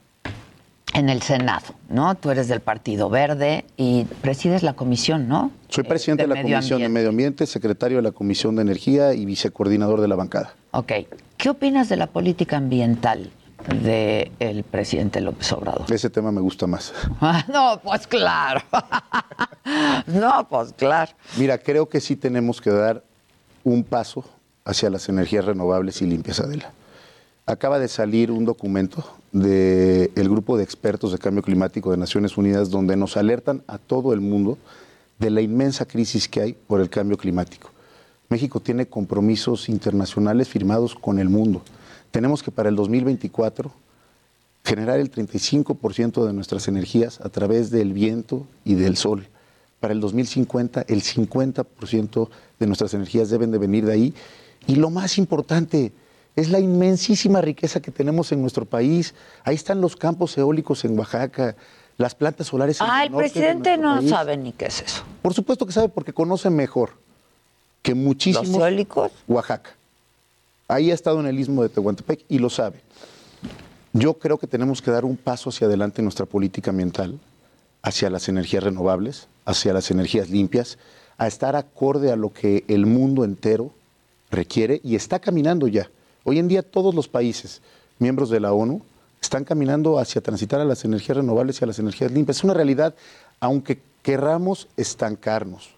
en el Senado, ¿no? Tú eres del Partido Verde y presides la comisión, ¿no? Soy presidente de, la Comisión de. Medio Ambiente, secretario de la Comisión de Energía y vicecoordinador de la bancada. Ok. ¿Qué opinas de la política ambiental del presidente López Obrador? Ese tema me gusta más. Ah, *laughs* no, pues claro. *laughs* no, pues claro. Mira, creo que sí tenemos que dar un paso hacia las energías renovables y limpias, Adela. Acaba de salir un documento del grupo de expertos de cambio climático de Naciones Unidas donde nos alertan a todo el mundo de la inmensa crisis que hay por el cambio climático. México tiene compromisos internacionales firmados con el mundo. Tenemos que para el 2024 generar el 35% de nuestras energías a través del viento y del sol. Para el 2050 el 50% de nuestras energías deben de venir de ahí. Y lo más importante es la inmensísima riqueza que tenemos en nuestro país. Ahí están los campos eólicos en Oaxaca, las plantas solares en Ah, el presidente no país. sabe ni qué es eso. Por supuesto que sabe porque conoce mejor que muchísimos ¿Los eólicos? Oaxaca. Ahí ha estado en el istmo de Tehuantepec y lo sabe. Yo creo que tenemos que dar un paso hacia adelante en nuestra política ambiental, hacia las energías renovables, hacia las energías limpias, a estar acorde a lo que el mundo entero requiere y está caminando ya. Hoy en día todos los países miembros de la ONU están caminando hacia transitar a las energías renovables y a las energías limpias. Es una realidad, aunque querramos estancarnos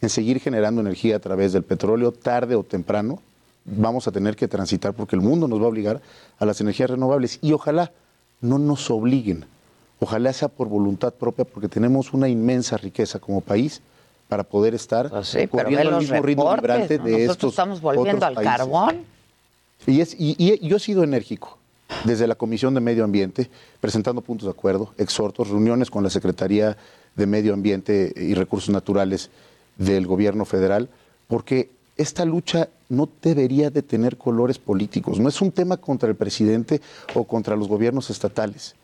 en seguir generando energía a través del petróleo, tarde o temprano, vamos a tener que transitar porque el mundo nos va a obligar a las energías renovables y ojalá no nos obliguen, ojalá sea por voluntad propia porque tenemos una inmensa riqueza como país para poder estar Pues ve corriendo al mismo ritmo reportes, vibrante ¿no? de Nosotros estos estamos volviendo otros al países. carbón. Y, es, y, y yo he sido enérgico desde la Comisión de Medio Ambiente, presentando puntos de acuerdo, exhortos, reuniones con la Secretaría de Medio Ambiente y Recursos Naturales del Gobierno Federal, porque esta lucha no debería de tener colores políticos. No es un tema contra el presidente o contra los gobiernos estatales.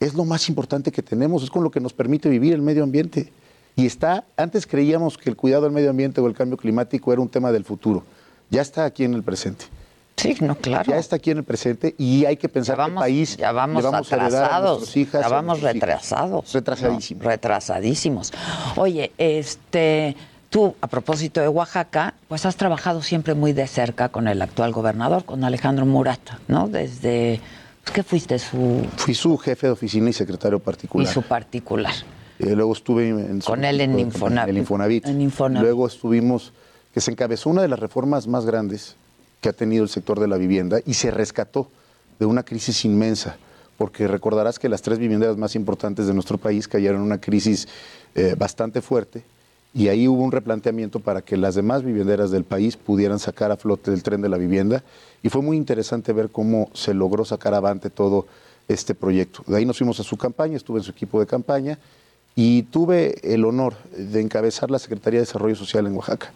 Es lo más importante que tenemos, es con lo que nos permite vivir el medio ambiente. Y está, antes creíamos que el cuidado del medio ambiente o el cambio climático era un tema del futuro. Ya está aquí en el presente. Sí, no, claro. Ya está aquí en el presente y hay que pensar vamos, qué país ya vamos, le vamos a hijas. ya y a vamos hijos. retrasados. Retrasadísimos. No, retrasadísimos. Oye, este, tú, a propósito de Oaxaca, pues has trabajado siempre muy de cerca con el actual gobernador, con Alejandro Murata, ¿no? Desde, pues, ¿qué fuiste? Su, Fui su jefe de oficina y secretario y particular. su particular. Eh, luego estuve en Con él en Infonavit. En Infonavit. Luego estuvimos, que se encabezó una de las reformas más grandes que ha tenido el sector de la vivienda y se rescató de una crisis inmensa, porque recordarás que las tres viviendas más importantes de nuestro país cayeron en una crisis eh, bastante fuerte y ahí hubo un replanteamiento para que las demás vivienderas del país pudieran sacar a flote el tren de la vivienda y fue muy interesante ver cómo se logró sacar avante todo este proyecto. De ahí nos fuimos a su campaña, estuve en su equipo de campaña y tuve el honor de encabezar la Secretaría de Desarrollo Social en Oaxaca.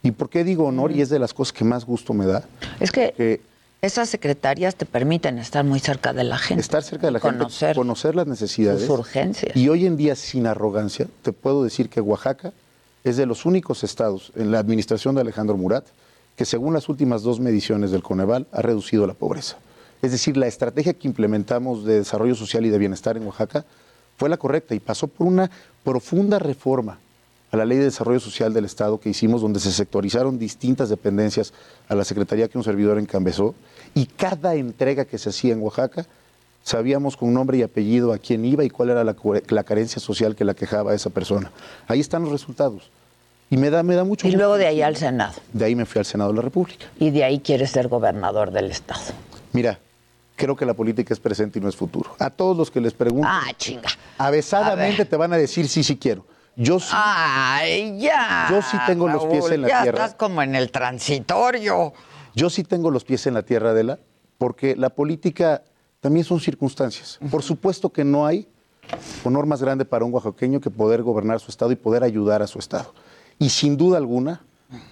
¿Y por qué digo honor? Y es de las cosas que más gusto me da. Es que esas secretarías te permiten estar muy cerca de la gente. estar cerca de la conocer gente, conocer las necesidades. sus urgencias. Y hoy en día, sin arrogancia, te puedo decir que Oaxaca es de los únicos estados en la administración de Alejandro Murat que, según las últimas dos mediciones del Coneval, ha reducido la pobreza. Es decir, la estrategia que implementamos de desarrollo social y de bienestar en Oaxaca fue la correcta y pasó por una profunda reforma a la Ley de Desarrollo Social del Estado que hicimos, donde se sectorizaron distintas dependencias a la Secretaría que un servidor encabezó, y cada entrega que se hacía en Oaxaca, sabíamos con nombre y apellido a quién iba y cuál era la, la carencia social que la quejaba a esa persona. Ahí están los resultados. Y me da, me da mucho Y gusto. luego de ahí al Senado. De ahí me fui al Senado de la República. Y de ahí quieres ser gobernador del Estado. Mira, creo que la política es presente y no es futuro. A todos los que les pregunto, Ah, chinga. avesadamente te van a decir sí, sí quiero. Yo sí, Ay, ya. Yo sí tengo los pies en la ya tierra. estás como en el transitorio. yo sí tengo los pies en la tierra, Adela, porque la política también son circunstancias. Por supuesto que no hay honor más grande para un oaxaqueño que poder gobernar su estado y poder ayudar a su estado. Y sin duda alguna,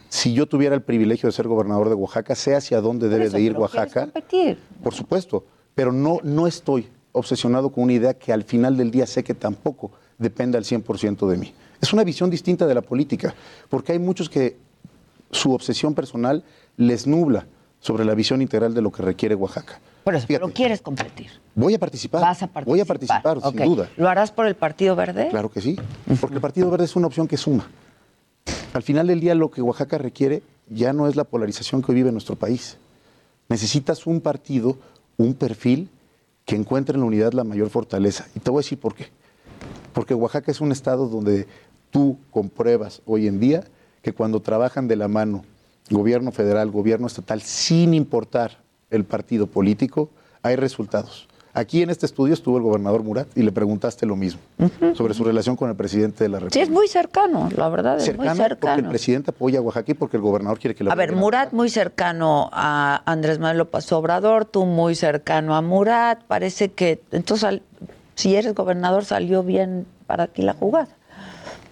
si yo tuviera el privilegio de ser gobernador de Oaxaca, sé hacia dónde debe eso, de ir Oaxaca. competir. Por supuesto, pero no, no estoy obsesionado con una idea que al final del día sé que tampoco depende al 100% de mí. Es una visión distinta de la política, porque hay muchos que su obsesión personal les nubla sobre la visión integral de lo que requiere Oaxaca. Por eso, pero quieres competir. Voy a participar. Vas a participar. Voy a participar, sin duda. ¿Lo harás por el Partido Verde? Claro que sí, porque el Partido Verde es una opción que suma. Al final del día lo que Oaxaca requiere ya no es la polarización que hoy vive nuestro país. Necesitas un partido, un perfil que encuentre en la unidad la mayor fortaleza. Y te voy a decir por qué. Porque Oaxaca es un estado donde tú compruebas hoy en día que cuando trabajan de la mano gobierno federal, gobierno estatal, sin importar el partido político, hay resultados. Aquí en este estudio estuvo el gobernador Murat y le preguntaste lo mismo sobre su relación con el presidente de la República. Sí, es muy cercano, la verdad, es cercano, muy porque el cercano. presidente apoya a Oaxaca y porque el gobernador quiere que lo A ver, Murat muy cercano a Andrés Manuel López Obrador, tú muy cercano a Murat. Parece que, entonces, si eres gobernador, salió bien para ti la jugada.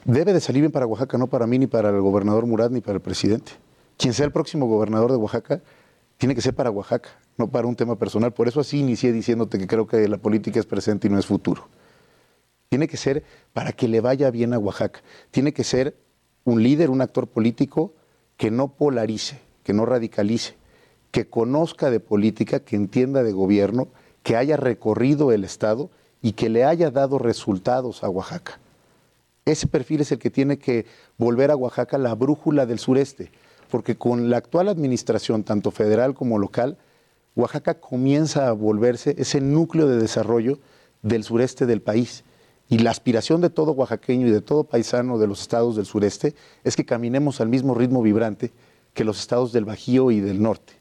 Debe de salir bien para Oaxaca, no para mí, ni para el gobernador Murat, ni para el presidente. Quien sea el próximo gobernador de Oaxaca, tiene que ser para Oaxaca, no para un tema personal. Por eso así inicié diciéndote que creo que la política es presente y no es futuro. Tiene que ser para que le vaya bien a Oaxaca. Tiene que ser un líder, un actor político que no polarice, que no radicalice, que conozca de política, que entienda de gobierno, que haya recorrido el Estado y que le haya dado resultados a Oaxaca. Ese perfil es el que tiene que volver a Oaxaca la brújula del sureste, porque con la actual administración, tanto federal como local, Oaxaca comienza a volverse ese núcleo de desarrollo del sureste del país. Y la aspiración de todo oaxaqueño y de todo paisano de los estados del sureste es que caminemos al mismo ritmo vibrante que los estados del Bajío y del norte.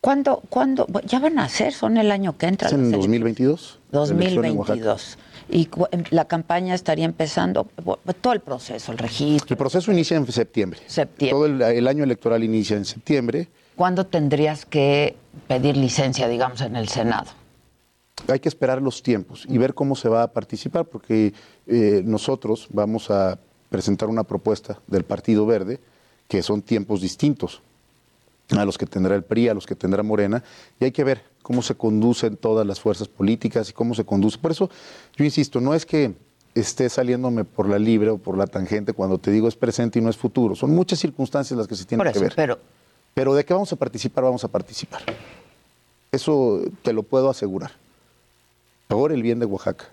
¿Cuándo, cuándo? Ya van a ser, son el año que entra. Es en las elecciones. 2022. la elección en Oaxaca. 2022. Y em, la campaña estaría empezando, todo el proceso, el registro. El proceso inicia en septiembre. Septiembre. Todo el, el año electoral inicia en septiembre. ¿Cuándo tendrías que pedir licencia, digamos, en el Senado? Hay que esperar los tiempos y ver cómo se va a participar, porque eh, nosotros vamos a presentar una propuesta del Partido Verde, que son tiempos distintos a los que tendrá el PRI, a los que tendrá Morena, y hay que ver cómo se conducen todas las fuerzas políticas y cómo se conduce. Por eso, yo insisto, no es que esté saliéndome por la libre o por la tangente cuando te digo es presente y no es futuro. Son muchas circunstancias las que se tienen Por que ver. pero Pero de que vamos a participar, vamos a participar. Eso te lo puedo asegurar. Por el bien de Oaxaca.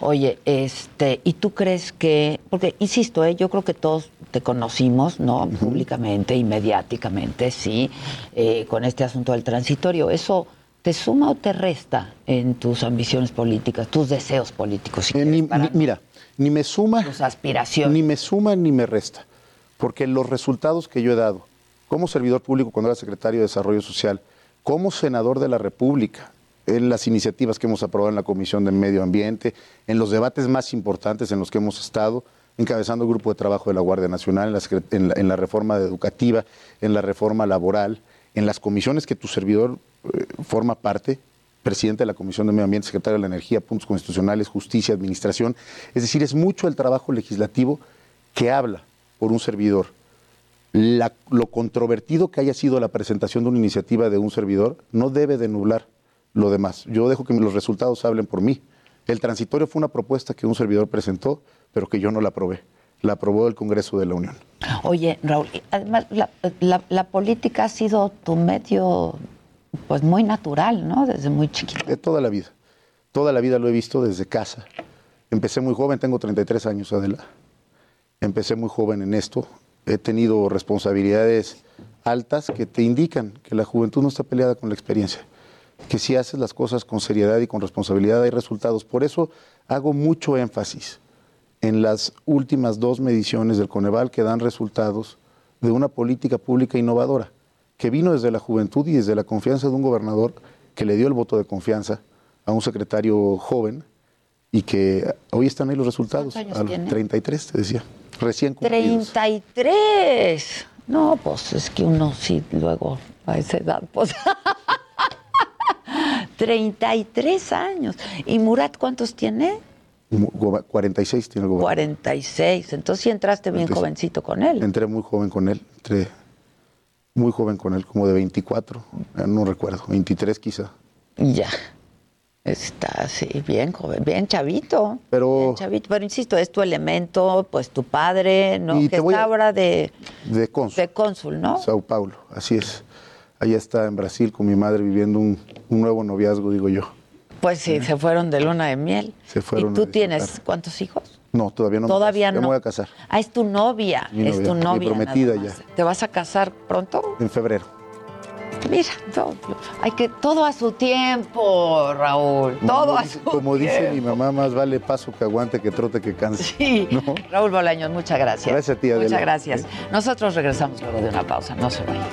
Oye, este, ¿y tú crees que, porque insisto, eh, yo creo que todos te conocimos, ¿no? Públicamente y mediáticamente, sí, eh, con este asunto del transitorio. ¿Eso te suma o te resta en tus ambiciones políticas, tus deseos políticos? si Eh, ni- mira, ni me suma. tus aspiraciones. Ni me suma ni me resta. Porque los resultados que yo he dado, como servidor público cuando era secretario de Desarrollo Social, como senador de la República, en las iniciativas que hemos aprobado en la Comisión de Medio Ambiente, en los debates más importantes en los que hemos estado, encabezando el grupo de trabajo de la Guardia Nacional, en la, reforma educativa, en la reforma laboral, en las comisiones que tu servidor eh, forma parte, presidente de la Comisión de Medio Ambiente, secretario de la Energía, Puntos Constitucionales, Justicia, Administración. Es decir, es mucho el trabajo legislativo que habla por un servidor. Lo controvertido que haya sido la presentación de una iniciativa de un servidor no debe de nublar lo demás. Yo dejo que los resultados hablen por mí. El transitorio fue una propuesta que un servidor presentó, pero que yo no la aprobé. La aprobó el Congreso de la Unión. Oye, Raúl, además la, la- la política ha sido tu medio, pues muy natural, ¿no? Desde muy chiquito. De toda la vida. Toda la vida lo he visto desde casa. Empecé muy joven, tengo 33 años, Adela. Empecé muy joven en esto. He tenido responsabilidades altas que te indican que la juventud no está peleada con la experiencia. Que si haces las cosas con seriedad y con responsabilidad hay resultados. Por eso hago mucho énfasis en las últimas dos mediciones del Coneval que dan resultados de una política pública innovadora, que vino desde la juventud y desde la confianza de un gobernador que le dio el voto de confianza a un secretario joven y que hoy están ahí los resultados. ¿Cuántos años A los tiene? 33, te decía, recién cumplidos. 33. No, pues es que uno sí, luego a esa edad, pues. *laughs* 33 años. ¿Y Murat cuántos tiene? Mu- goba- 46 tiene el gobernador. 46. Entonces sí entraste bien 46. jovencito con él. Entré muy joven con él, entré muy joven con él, como de 24, eh, no recuerdo, 23 quizá. Ya. Está así, bien joven, bien chavito. Pero Bien chavito. Pero insisto, es tu elemento, pues tu padre, ¿no? Y Que está ahora de, de cónsul, de cónsul, ¿no? Sao Paulo, así es. Allá está en Brasil con mi madre viviendo un, un nuevo noviazgo, digo yo. Pues sí, se fueron de luna de miel. Se fueron ¿Y tú tienes cuántos hijos? No, todavía no. Todavía ya no. me voy a casar Ah, es tu novia. Mi es tu novia, mi novia. prometida más. ¿Te vas a casar pronto? en febrero. Mira, todo, hay que todo a su tiempo, Raúl. todo a su Como dice mi tiempo. mamá, más vale paso que aguante que trote que canse. Sí. ¿No? Raúl Bolaños, muchas gracias. Gracias a ti, Adela. Muchas gracias. Nosotros regresamos luego de una pausa. No se vayan.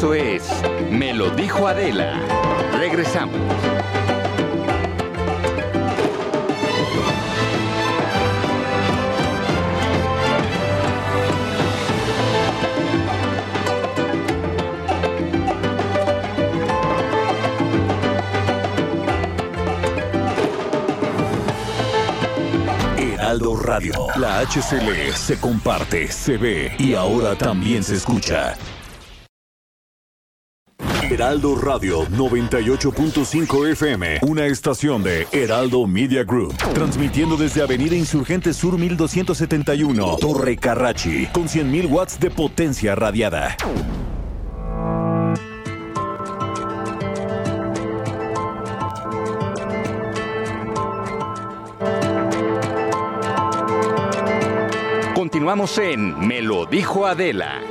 Esto es Me lo dijo Adela. Regresamos. Heraldo Radio. La HCL se comparte, se ve y ahora también se escucha. Heraldo Radio 98.5 FM, una estación de Heraldo Media Group, transmitiendo desde Avenida Insurgente Sur 1271, Torre Carrachi, con 100.000 watts de potencia radiada. Continuamos en Me lo dijo Adela.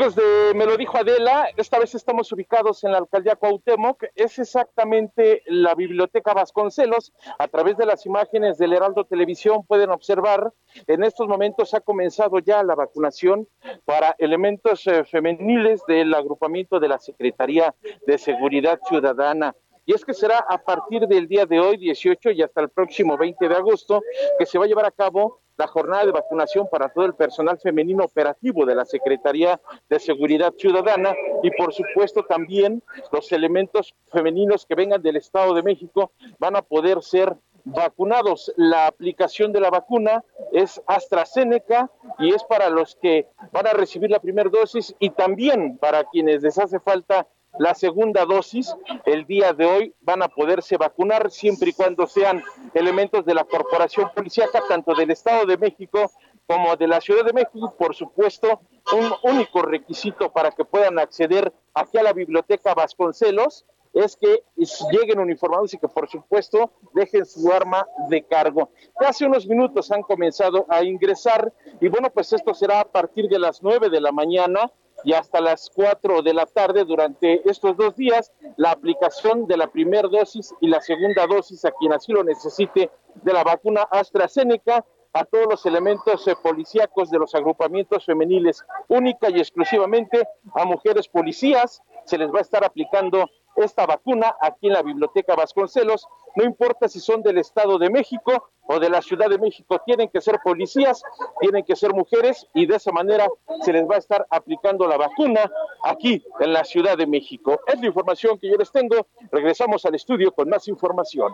De Me lo dijo Adela, esta vez estamos ubicados en la alcaldía Cuauhtémoc, es exactamente la Biblioteca Vasconcelos. A través de las imágenes del Heraldo Televisión pueden observar, en estos momentos ha comenzado ya la vacunación para elementos eh, femeniles del agrupamiento de la Secretaría de Seguridad Ciudadana. Y es que será a partir del día de hoy, 18, y hasta el próximo 20 de agosto, que se va a llevar a cabo la jornada de vacunación para todo el personal femenino operativo de la Secretaría de Seguridad Ciudadana y por supuesto también los elementos femeninos que vengan del Estado de México van a poder ser vacunados. La aplicación de la vacuna es AstraZeneca y es para los que van a recibir la primera dosis y también para quienes les hace falta la segunda dosis. El día de hoy van a poderse vacunar siempre y cuando sean elementos de la Corporación Policiaca, tanto del Estado de México como de la Ciudad de México. Por supuesto, un único requisito para que puedan acceder aquí a la Biblioteca Vasconcelos es que lleguen uniformados y que por supuesto dejen su arma de cargo. Hace unos minutos han comenzado a ingresar y bueno, pues esto será a partir de las 9 de la mañana y hasta las 4 de la tarde durante estos dos días la aplicación de la primera dosis y la segunda dosis a quien así lo necesite de la vacuna AstraZeneca a todos los elementos eh, policíacos de los agrupamientos femeniles, única y exclusivamente a mujeres policías. Se les va a estar aplicando esta vacuna aquí en la Biblioteca Vasconcelos. No importa si son del Estado de México o de la Ciudad de México, tienen que ser policías, tienen que ser mujeres y de esa manera se les va a estar aplicando la vacuna aquí en la Ciudad de México. Es la información que yo les tengo. Regresamos al estudio con más información.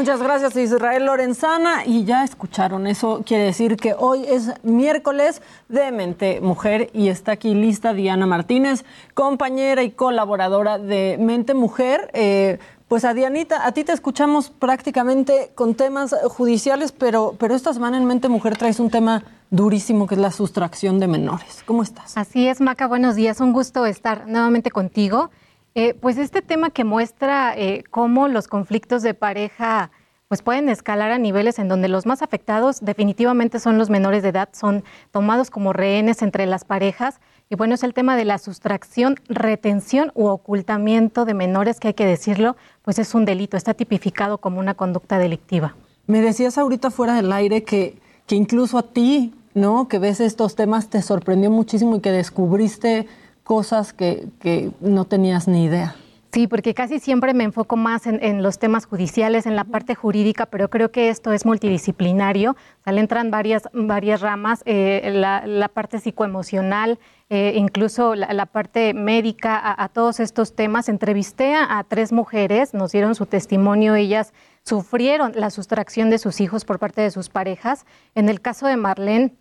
Muchas gracias Israel Lorenzana y ya escucharon, eso quiere decir que hoy es miércoles de Mente Mujer y está aquí lista Diana Martínez, compañera y colaboradora de Mente Mujer. Eh, pues a Dianita, a ti te escuchamos prácticamente con temas judiciales, pero, pero esta semana en Mente Mujer traes un tema durísimo que es la sustracción de menores. ¿Cómo estás? Así es, Maca, buenos días, un gusto estar nuevamente contigo. Eh, pues este tema que muestra eh, cómo los conflictos de pareja pues pueden escalar a niveles en donde los más afectados definitivamente son los menores de edad, son tomados como rehenes entre las parejas. Y bueno, es el tema de la sustracción, retención u ocultamiento de menores, que hay que decirlo, pues es un delito, está tipificado como una conducta delictiva. Me decías ahorita fuera del aire que, que incluso a ti, ¿no? Que ves estos temas, te sorprendió muchísimo y que descubriste cosas que, que no tenías ni idea. Sí, porque casi siempre me enfoco más en, los temas judiciales, en la parte jurídica, pero creo que esto es multidisciplinario. O sea, le entran varias, varias ramas, eh, la, parte psicoemocional, eh, incluso la, parte médica, a, todos estos temas. Entrevisté a, tres mujeres, nos dieron su testimonio, ellas sufrieron la sustracción de sus hijos por parte de sus parejas. En el caso de Marlene,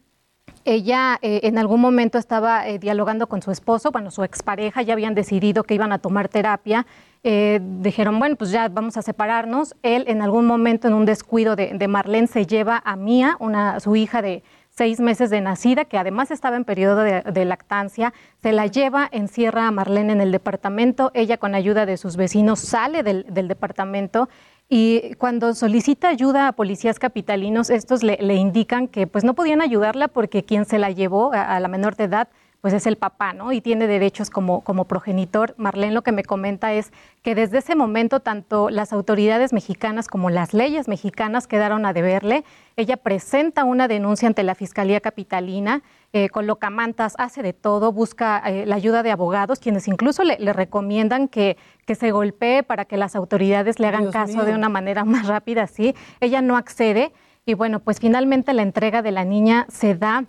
ella eh, en algún momento estaba eh, dialogando con su esposo, bueno, su expareja, ya habían decidido que iban a tomar terapia. Eh, dijeron, bueno, pues ya vamos a separarnos. Él en algún momento, en un descuido de, Marlene, se lleva a Mía, una, su hija de seis meses de nacida, que además estaba en periodo de, lactancia, se la lleva, encierra a Marlene en el departamento, ella con ayuda de sus vecinos sale del departamento y cuando solicita ayuda a policías capitalinos, estos le, indican que pues no podían ayudarla porque quien se la llevó a, la menor de edad pues es el papá, ¿no? Y tiene derechos como, como progenitor. Marlene lo que me comenta es que desde ese momento tanto las autoridades mexicanas como las leyes mexicanas quedaron a deberle. Ella presenta una denuncia ante la Fiscalía Capitalina eh, coloca mantas, hace de todo, busca eh, la ayuda de abogados, quienes incluso le, recomiendan que, que, se golpee para que las autoridades le hagan caso de una manera *laughs* más rápida, ¿sí? Ella no accede y bueno, pues finalmente la entrega de la niña se da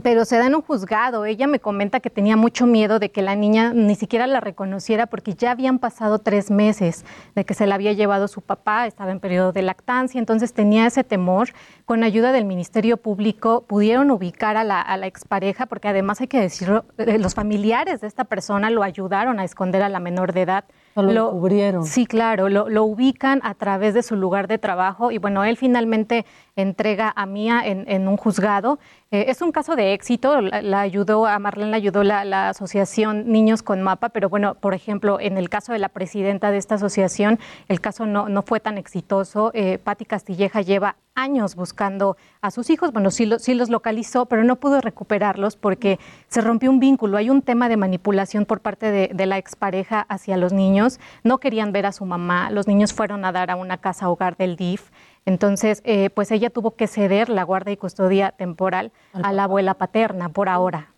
pero se da en un juzgado. Ella me comenta que tenía mucho miedo de que la niña ni siquiera la reconociera porque ya habían pasado tres meses de que se la había llevado su papá, estaba en periodo de lactancia, entonces tenía ese temor. Con ayuda del Ministerio Público pudieron ubicar a la, a la expareja porque además hay que decirlo, eh, los familiares de esta persona lo ayudaron a esconder a la menor de edad. Lo, cubrieron. Sí, claro, lo, lo, ubican a través de su lugar de trabajo y bueno, él finalmente entrega a Mía en, un juzgado. Eh, es un caso de éxito, la, ayudó, a Marlene la ayudó la, asociación Niños con Mapa, pero bueno, por ejemplo, en el caso de la presidenta de esta asociación, el caso no, no fue tan exitoso. Eh, Patti Castilleja lleva años buscando a sus hijos, bueno, sí, sí los localizó, pero no pudo recuperarlos porque se rompió un vínculo. Hay un tema de manipulación por parte de, de la expareja hacia los niños. No querían ver a su mamá, los niños fueron a dar a una casa hogar del DIF. Entonces, eh, pues ella tuvo que ceder la guardia y custodia temporal a la abuela paterna por ahora.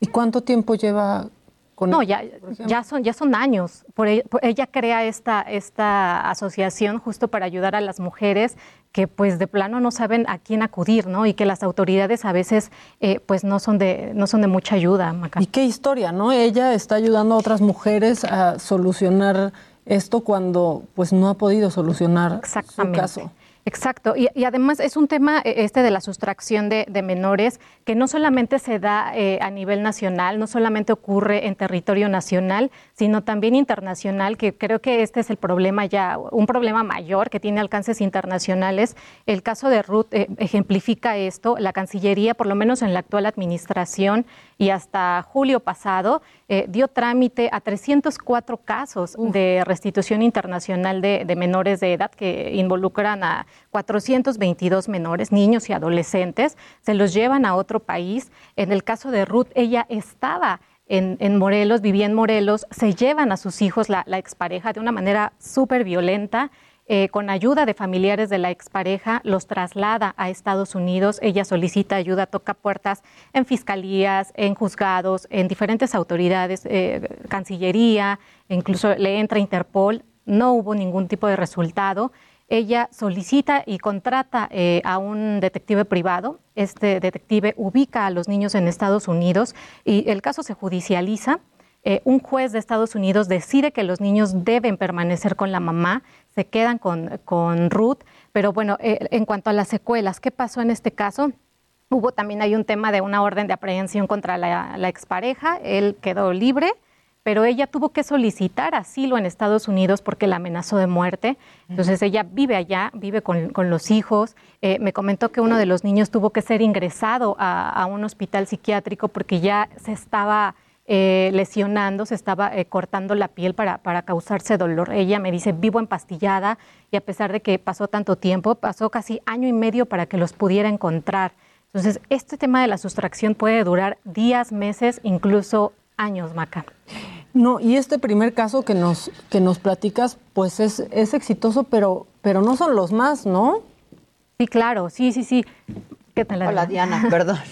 ¿Y cuánto tiempo lleva con No, ya, ya, son, ya son años. Por, e, ella crea esta, esta asociación justo para ayudar a las mujeres que pues de plano no saben a quién acudir, ¿no? Y que las autoridades a veces eh, pues no son de no son de mucha ayuda. Y qué historia, ¿no? Ella está ayudando a otras mujeres a solucionar esto cuando pues no ha podido solucionar su caso. Exacto, y, además es un tema eh, este de la sustracción de, menores que no solamente se da eh, a nivel nacional, no solamente ocurre en territorio nacional, sino también internacional, que creo que este es el problema ya, un problema mayor que tiene alcances internacionales. El caso de Ruth eh, ejemplifica esto, la Cancillería, por lo menos en la actual administración y hasta julio pasado, dio trámite a 304 casos de restitución internacional de menores de edad que involucran a 422 menores, niños y adolescentes, se los llevan a país. En el caso de Ruth, ella estaba en, Morelos, vivía en Morelos, se llevan a sus hijos la, expareja de una manera súper violenta. Eh, con ayuda de familiares de la expareja, los traslada a Estados Unidos. Ella solicita ayuda, toca puertas en fiscalías, en juzgados, en diferentes autoridades, eh, Cancillería, incluso le entra Interpol. No hubo ningún tipo de resultado ella solicita y contrata eh, a un detective privado. Este detective ubica a los niños en Estados Unidos y el caso se judicializa. Eh, un juez de Estados Unidos decide que los niños deben permanecer con la mamá, se quedan con, con Ruth, pero bueno, eh, en cuanto a las secuelas, ¿qué pasó en este caso? Hubo también hay un tema de una orden de aprehensión contra la, la expareja, él quedó libre, pero ella tuvo que solicitar asilo en Estados Unidos porque la amenazó de muerte. Entonces ella vive allá, vive con, los hijos. Eh, me comentó que uno de los niños tuvo que ser ingresado a, un hospital psiquiátrico porque ya se estaba eh, lesionando, se estaba eh, cortando la piel para, para causarse dolor. Ella me dice, vivo empastillada y a pesar de que pasó tanto tiempo, pasó casi año y medio para que los pudiera encontrar. Entonces, este tema de la sustracción puede durar días, meses, incluso años, Maca. No, y este primer caso que nos, que nos platicas, pues es, es exitoso, pero, pero no son los más, ¿no? Sí, claro, sí, sí, sí. ¿Qué tal, Hola, Diana, perdón. *laughs*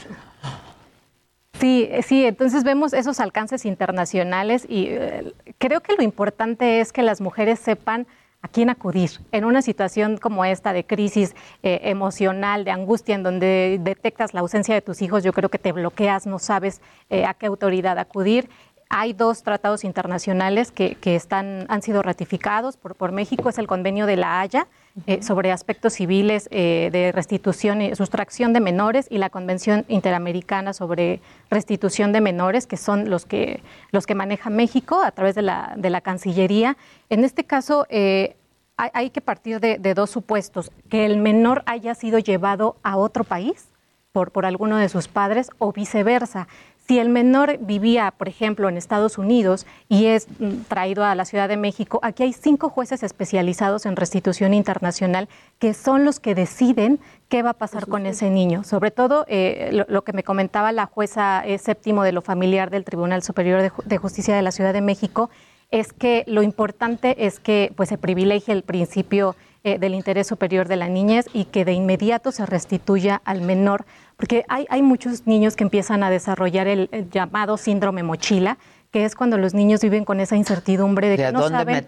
Sí, sí, entonces vemos esos alcances internacionales y eh, creo que lo importante es que las mujeres sepan a quién acudir en una situación como esta de crisis eh, emocional, de angustia, en donde detectas la ausencia de tus hijos, yo creo que te bloqueas, no sabes eh, a qué autoridad acudir. Hay dos tratados internacionales que, están, han sido ratificados por, por, México. Es el convenio de la Haya eh, sobre aspectos civiles de restitución y sustracción de menores y la Convención Interamericana sobre restitución de menores, que son los que, los que maneja México a través de la, de la Cancillería. En este caso, hay, hay, que partir de, de dos supuestos. Que el menor haya sido llevado a otro país por, por alguno de sus padres o viceversa. Si el menor vivía, por ejemplo, en Estados Unidos y es mm, traído a la Ciudad de México, aquí hay cinco jueces especializados en restitución internacional que son los que deciden qué va a pasar con ese niño. Sobre todo eh, lo, que me comentaba la jueza eh, séptimo de lo familiar del Tribunal Superior de, Justicia de la Ciudad de México es que lo importante es que pues, se privilegie el principio eh, del interés superior de la niñez y que de inmediato se restituya al menor porque hay, hay muchos niños que empiezan a desarrollar el, llamado síndrome mochila, que es cuando los niños viven con esa incertidumbre de, que no saben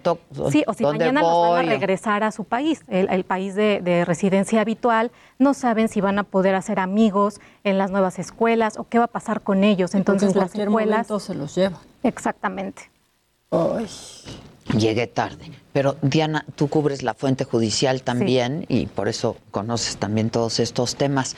sí, o si mañana los van a regresar a su país, el, país de, residencia habitual, no saben si van a poder hacer amigos en las nuevas escuelas o qué va a pasar con ellos. Entonces en las escuelas se los llevan. Exactamente. Ay. Llegué tarde. Pero Diana, tú cubres la fuente judicial también y por eso conoces también todos estos temas.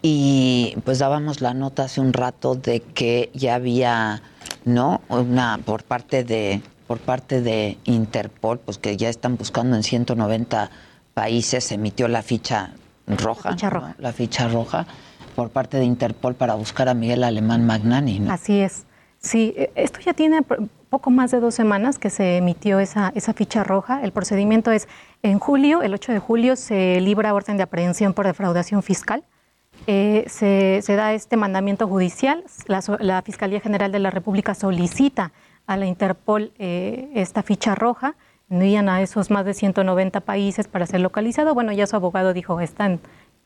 Y pues dábamos la nota hace un rato de que ya había, ¿no? Una por parte de por parte de Interpol, pues que ya están buscando en 190 países, se emitió la ficha roja, la ficha roja, la ficha roja por parte de Interpol para buscar a Miguel Alemán Magnani, ¿no? Así es. Sí, e, esto ya tiene poco más de dos semanas que se emitió esa, esa ficha roja. El procedimiento es en julio, el 8 de julio, se libra orden de aprehensión por defraudación fiscal. Eh, se, se, da este mandamiento judicial. La, Fiscalía General de la República solicita a la Interpol eh, esta ficha roja. Envían a esos más de 190 países para ser localizado. Bueno, ya su abogado dijo, está en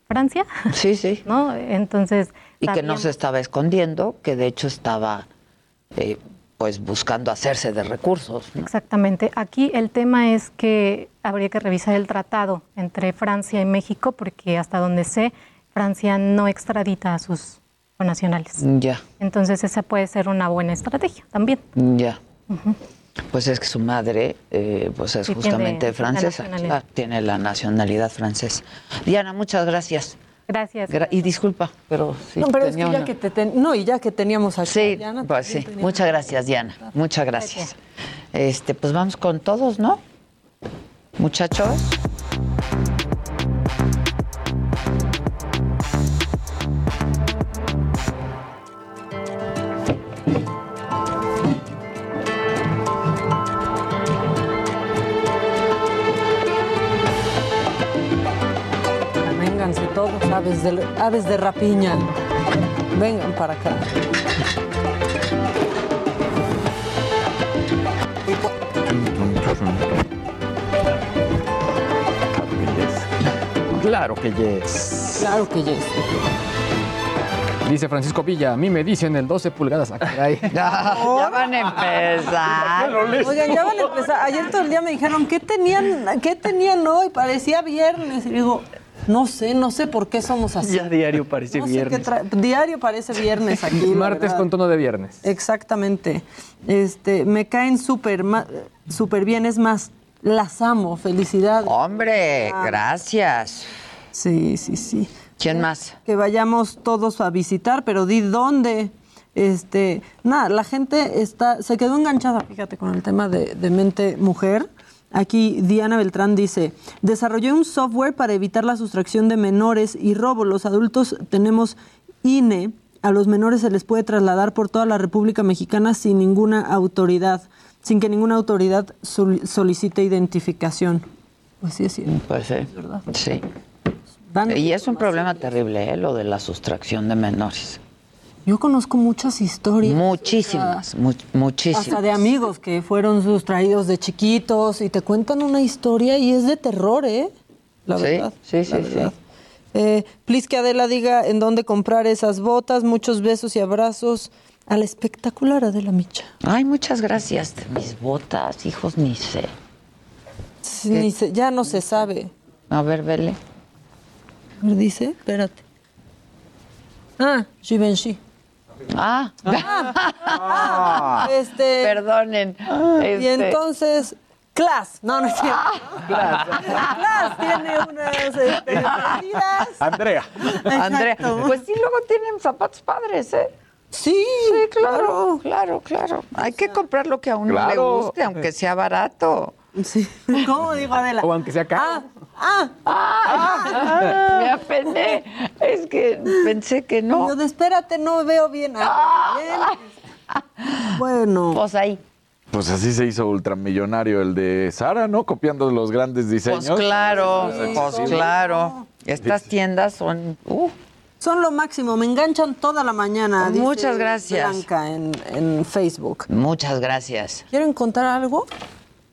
Francia. *laughs* Sí, sí. ¿No? Entonces. Y que no se estaba escondiendo, que de hecho estaba eh, pues buscando hacerse de recursos. Exactamente. Aquí el tema es que habría que revisar el tratado entre Francia y México porque hasta donde sé, Francia no extradita a sus nacionales. Ya. Entonces esa puede ser una buena estrategia también. Ya. Pues es que su madre eh, pues es justamente francesa, tiene la nacionalidad francesa. Diana, muchas gracias. Gracias. y disculpa, pero sí. No, pero es que ya que te no, y ya que teníamos aquí sí, Diana. Pues sí, muchas gracias, Diana. Muchas gracias. Este, pues vamos con todos, ¿no? Muchachos. Aves de, aves de rapiña. Vengan para acá. Claro que yes. Claro que yes. Dice Francisco Villa, a mí me dicen el 12 pulgadas. Ah, *laughs* ya van a empezar. Oigan, ya van a empezar. Ayer todo el día me dijeron, ¿qué tenían, qué tenían hoy? Parecía viernes. Y digo, no sé, no sé por qué somos así. Ya diario parece viernes. diario parece viernes aquí. Martes con tono de viernes. Exactamente. Este, me caen súper súper bien, es más, las amo, felicidades. Hombre, ah. gracias. Sí, sí, sí. ¿Quién más? Que vayamos todos a visitar, pero di dónde. Este, nada, la gente está, se quedó enganchada, fíjate, con el tema de, de mente mujer Aquí Diana Beltrán dice, desarrollé un software para evitar la sustracción de menores y robo. Los adultos tenemos INE a los menores se les puede trasladar por toda la República Mexicana sin ninguna autoridad, sin que ninguna autoridad sol- solicite identificación. Pues sí, es cierto. Pues sí. ¿verdad? Sí. Y es un problema terrible, ¿eh? lo de la sustracción de menores. Yo conozco muchas historias. Muchísimas, mu- muchísimas. Hasta de amigos que fueron sustraídos de chiquitos y te cuentan una historia y es de terror, ¿eh? La Sí, verdad. sí, la sí, verdad. Eh, please que Adela diga en dónde comprar esas botas. Muchos besos y abrazos a la espectacular Adela Micha. Ay, muchas gracias. Mis botas, hijos, ni sé. Sí, ni se- ya no se sabe. A ver, vele. A ver, dice, espérate. Ah, Givenchy. Ah. Ah, este. Perdonen. Y este- entonces, Class. No, no es cierto. Class. Class tiene unas este. Andrea. Andrea, pues sí, luego tienen zapatos padres, ¿eh? Sí, sí, claro, claro, claro. Hay que comprar lo que a uno le guste, aunque sea barato. Sí. *laughs* ¿Cómo dijo Adela? O aunque sea caro. Ah, Ah, me apené. Es que pensé que no. Yo de espérate, no veo bien. Ah, bien. Bueno. Pues ahí. Pues así se hizo ultramillonario el de Sara, ¿no? Copiando los grandes diseños. Pues claro, Sí, pues claro. Estas tiendas son. uh, Son lo máximo, me enganchan toda la mañana. dice Muchas gracias. Blanca en, en Facebook. muchas gracias. ¿Quieren contar algo?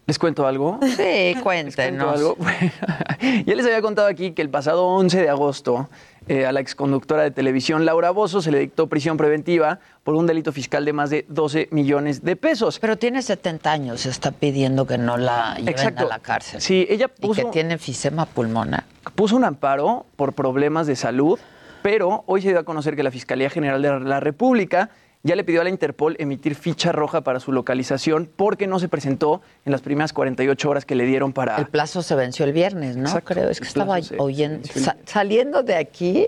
¿Les cuento algo? Sí, *laughs* ¿Cuento cuéntenos. algo? *laughs* *laughs* ya les había contado aquí que el pasado 11 de agosto eh, a la exconductora de televisión Laura Bozo se le dictó prisión preventiva por un delito fiscal de más de 12 millones de pesos. Pero tiene 70 años, está pidiendo que no la lleven Exacto. a la cárcel. Sí, ella Y puso, que tiene enfisema pulmonar. puso un amparo por problemas de salud, pero hoy se dio a conocer que la Fiscalía General de la República ya le pidió a la Interpol emitir ficha roja para su localización porque no se presentó en las primeras 48 horas que le dieron para... El plazo se venció el viernes, ¿no? Exacto, Creo, es que estaba oyendo, sa- saliendo de aquí,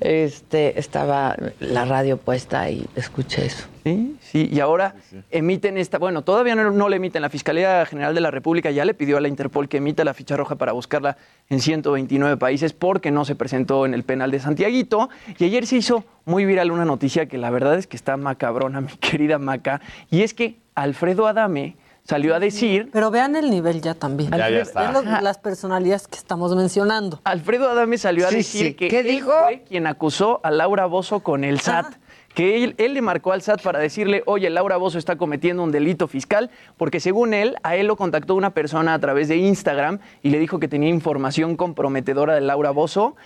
este, estaba la radio puesta y escuché eso. Sí, sí, y ahora emiten esta, bueno, todavía no, no le emiten, la Fiscalía General de la República ya le pidió a la Interpol que emita la ficha roja para buscarla en 129 países porque no se presentó en el penal de Santiaguito. Y ayer se hizo muy viral una noticia que la verdad es que está macabrona, *laughs* mi querida Maca, y es que Alfredo Adame salió a decir... Pero vean el nivel ya también. Ya, ya está. Vean lo- las personalidades que estamos mencionando. Alfredo Adame salió a Sí, decir sí. que ¿Qué él dijo? fue quien acusó a Laura Bozo con el SAT. Que él, él le marcó al SAT para decirle, oye, Laura Bozo está cometiendo un delito fiscal, porque según él, a él lo contactó una persona a través de Instagram y le dijo que tenía información comprometedora de Laura Bozo.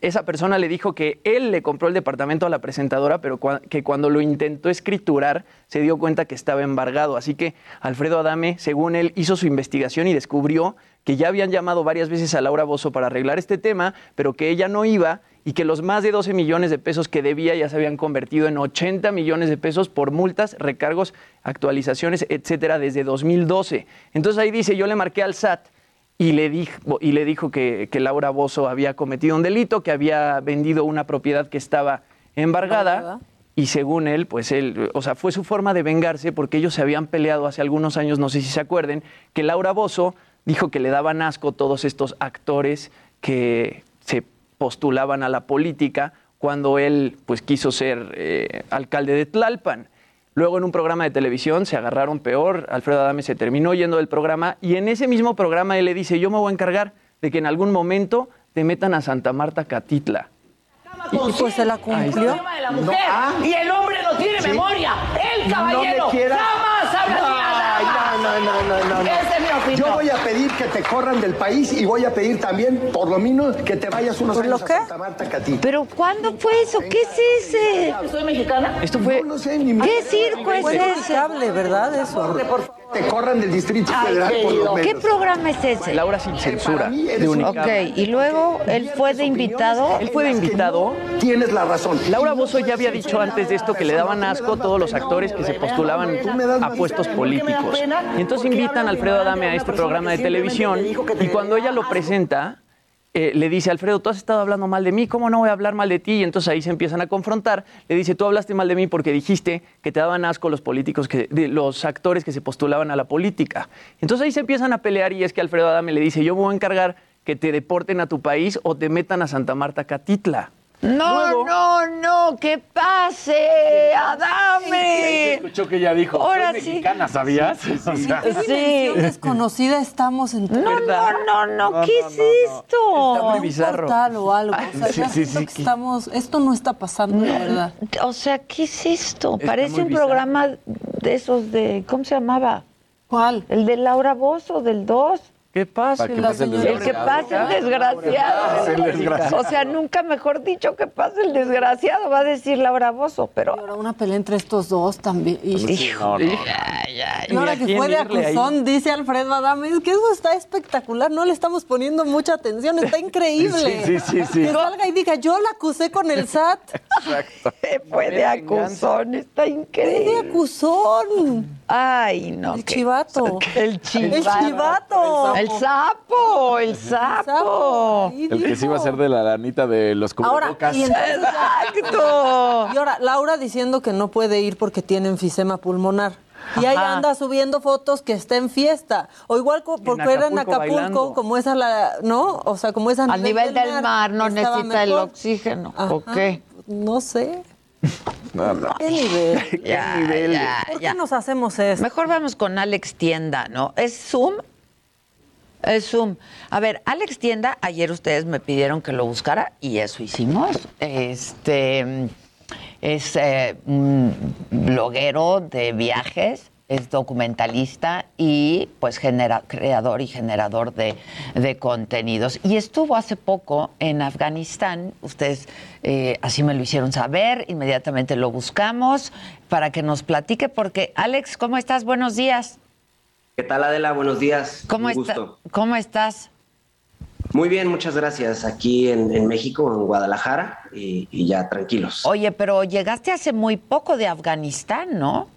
Esa persona le dijo que él le compró el departamento a la presentadora, pero que cuando lo intentó escriturar se dio cuenta que estaba embargado. Así que Alfredo Adame, según él, hizo su investigación y descubrió que ya habían llamado varias veces a Laura Bozo para arreglar este tema, pero que ella no iba y que los más de 12 millones de pesos que debía ya se habían convertido en 80 millones de pesos por multas, recargos, actualizaciones, etcétera, desde 2012. Entonces ahí dice, yo le marqué al SAT y le dijo, y le dijo que, que Laura Bozo había cometido un delito, que había vendido una propiedad que estaba embargada. Embargada. Y según él, pues él, o sea, fue su forma de vengarse porque ellos se habían peleado hace algunos años, no sé si se acuerden, que Laura Bozo dijo que le daban asco todos estos actores que se postulaban a la política cuando él pues quiso ser eh, alcalde de Tlalpan. Luego en un programa de televisión se agarraron peor, Alfredo Adame se terminó yendo del programa y en ese mismo programa él le dice, yo me voy a encargar de que en algún momento te metan a Santa Marta Catitla. Y pues se la cumplió. de la mujer. y el hombre no tiene ¿Sí? memoria. El caballero No jamás habla no, no, no, no, no, no. Esa es mi opinión. Yo voy a pedir que te corran del país y voy a pedir también, por lo menos, que te vayas unos ¿Por lo años qué? a Santa Marta, Catí. ¿Pero cuándo fue eso? ¿Qué es ese? ¿Soy mexicana? Esto fue... No sé, ni ¿Qué circo es ese? inevitable, ¿verdad? Eso. Te corran del Distrito Federal, por lo menos. ¿Qué programa es ese? Laura sin censura, de. Ok, y luego él fue de invitado. Él fue de invitado. Tienes la razón. Laura Bozo ya había dicho antes de esto que le daban asco todos los actores que se postulaban a puestos políticos. Y entonces invitan a Alfredo Adame a este programa de televisión y cuando ella lo presenta, eh, le dice, Alfredo, tú has estado hablando mal de mí, ¿cómo no voy a hablar mal de ti? Y entonces ahí se empiezan a confrontar. Le dice, tú hablaste mal de mí porque dijiste que te daban asco los políticos, de- los actores que se postulaban a la política. Entonces ahí se empiezan a pelear y es que Alfredo Adame le dice, yo voy a encargar que te deporten a tu país o te metan a Santa Marta Catitla. No, no, no, que pase, Adame. Escuchó que ella dijo, Ahora soy sí. mexicana, ¿sabías? O sea, ¿Qué dimensión desconocida estamos en tu No, no, no, no, ¿qué es esto? Está muy bizarro. portal o algo. O sea, Sí, sí, sí, que estamos, esto no está pasando de verdad. O sea, ¿qué es esto? Está Parece un bizarro. programa de esos de, ¿cómo se llamaba? ¿Cuál? El de Laura Bozo, del 2. ¿Qué pasa? El que pase el desgraciado. el desgraciado. O sea, nunca mejor dicho que pase el desgraciado, va a decir Laura Bozo, pero... Y ahora una pelea entre estos dos también. Y, Hijo, y ahora que fue de acusón, dice Alfredo Adame, es que eso está espectacular, no le estamos poniendo mucha atención, está increíble. *laughs* Sí, sí, sí, sí. Que salga y diga, yo la acusé con el SAT. *laughs* Fue de acusón, está increíble. Fue de acusón. Ay, no. El chivato. El chivato. El chivato. El sapo, el sapo. El que sí iba a ser de la lanita de los Ahora, cubrebocas. y entonces- Exacto. Y ahora, Laura diciendo que no puede ir porque tiene enfisema pulmonar. Y ahí Ajá. anda subiendo fotos que está en fiesta. O igual porque era en Acapulco Acapulco, bailando. como esa la, ¿no? O sea, como esa A nivel del mar no estaba necesita el oxígeno. Ajá. ¿O qué? No sé. No, no. ¿Qué nivel? *laughs* Ya, ya, ¿Por ya. qué nos hacemos esto? Mejor vamos con Alex Tienda, ¿no? ¿Es Zoom? Es Zoom. A ver, Alex Tienda, ayer ustedes me pidieron que lo buscara y eso hicimos. Este es eh, un bloguero de viajes, es documentalista y pues genera, creador y generador de, de contenidos. Y estuvo hace poco en Afganistán, ustedes eh, así me lo hicieron saber, inmediatamente lo buscamos para que nos platique, porque Alex, ¿cómo estás? Buenos días. ¿Qué tal Adela? Buenos días. ¿Cómo, Un está- gusto. ¿Cómo estás? Muy bien, muchas gracias. Aquí en, en México, en Guadalajara, y, y ya tranquilos. Oye, pero llegaste hace muy poco de Afganistán, ¿no?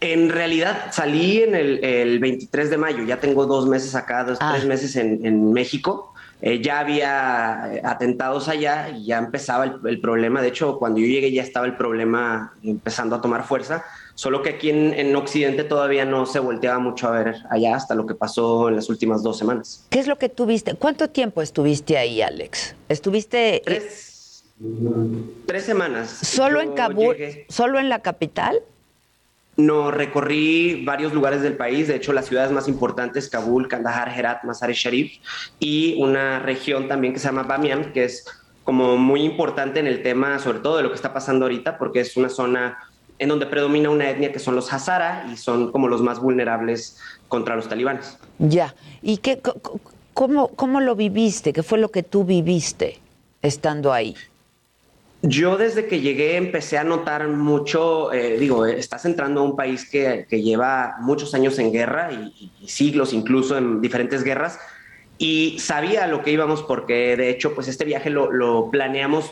En realidad salí en el, el 23 de mayo, ya tengo dos meses acá, dos, Ah. tres meses en, en México. Eh, ya había eh, atentados allá y ya empezaba el, el problema. De hecho, cuando yo llegué ya estaba el problema empezando a tomar fuerza. Solo que aquí en, en Occidente todavía no se volteaba mucho a ver allá hasta lo que pasó en las últimas dos semanas. ¿Qué es lo que tuviste? ¿Cuánto tiempo estuviste ahí, Alex? ¿Estuviste Tres, tres semanas. solo Yo en Kabul, llegué- solo en la capital? No, recorrí varios lugares del país, de hecho las ciudades más importantes, Kabul, Kandahar, Herat, Mazar-e Sharif, y una región también que se llama Bamiyan, que es como muy importante en el tema, sobre todo de lo que está pasando ahorita, porque es una zona en donde predomina una etnia que son los Hazara y son como los más vulnerables contra los talibanes. Ya. ¿Y qué, cómo, cómo lo viviste? ¿Qué fue lo que tú viviste estando ahí? Yo desde que llegué empecé a notar mucho, eh, digo, eh, estás entrando a un país que, que lleva muchos años en guerra y, y siglos incluso en diferentes guerras y sabía lo que íbamos porque de hecho pues este viaje lo, lo planeamos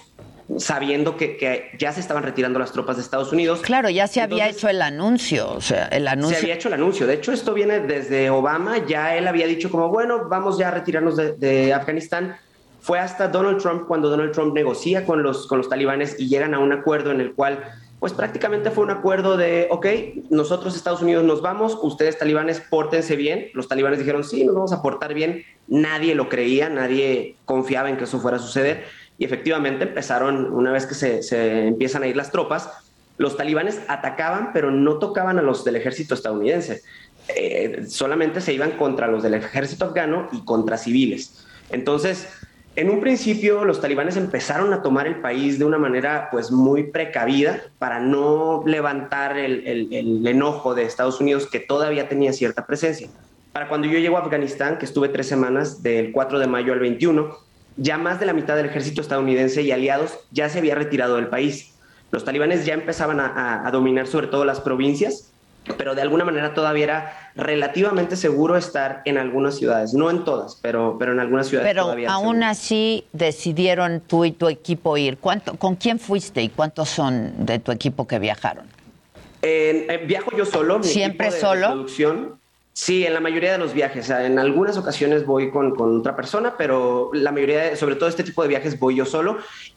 sabiendo que, que ya se estaban retirando las tropas de Estados Unidos. Claro, ya se había hecho el anuncio, o sea, el anuncio. Se había hecho el anuncio. De hecho, esto viene desde Obama. Ya él había dicho como, bueno, vamos ya a retirarnos de, de Afganistán. Fue hasta Donald Trump cuando Donald Trump negocia con los, con los talibanes y llegan a un acuerdo en el cual, pues prácticamente fue un acuerdo de, ok, nosotros Estados Unidos nos vamos, ustedes talibanes pórtense bien. Los talibanes dijeron, sí, nos vamos a portar bien. Nadie lo creía, nadie confiaba en que eso fuera a suceder. Y efectivamente empezaron, una vez que se, se empiezan a ir las tropas, los talibanes atacaban, pero no tocaban a los del ejército estadounidense. Eh, solamente se iban contra los del ejército afgano y contra civiles. Entonces, en un principio, los talibanes empezaron a tomar el país de una manera pues muy precavida para no levantar el, el- el enojo de Estados Unidos que todavía tenía cierta presencia. Para cuando yo llego a Afganistán, que estuve tres semanas, del 4 de mayo al 21, ya más de la mitad del ejército estadounidense y aliados ya se había retirado del país. Los talibanes ya empezaban a, a- a dominar sobre todo las provincias, pero de alguna manera todavía era relativamente seguro estar en algunas ciudades, no en todas, pero, pero en algunas ciudades Pero todavía. aún seguro. así decidieron tú y tu equipo ir. ¿Cuánto, ¿Con quién fuiste y cuántos son de tu equipo que viajaron? Eh, viajo yo solo. mi ¿Siempre equipo de- de solo? producción. Sí, en la mayoría de los viajes. En algunas ocasiones voy con, otra persona, pero la mayoría, de- sobre todo este tipo de viajes, voy yo solo.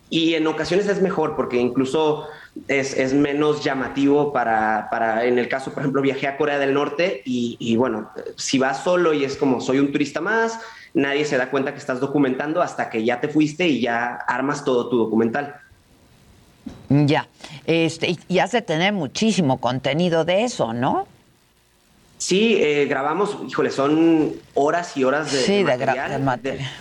Y en ocasiones es mejor porque incluso es, menos llamativo para, para, en el caso, por ejemplo, viajé a Corea del Norte y, y bueno, si vas solo y es como soy un turista más, nadie se da cuenta que estás documentando hasta que ya te fuiste y ya armas todo tu documental. Ya, este, y has de tener muchísimo contenido de eso, ¿no? Sí, eh, grabamos, híjole, son horas y horas de, Sí, de material. de material.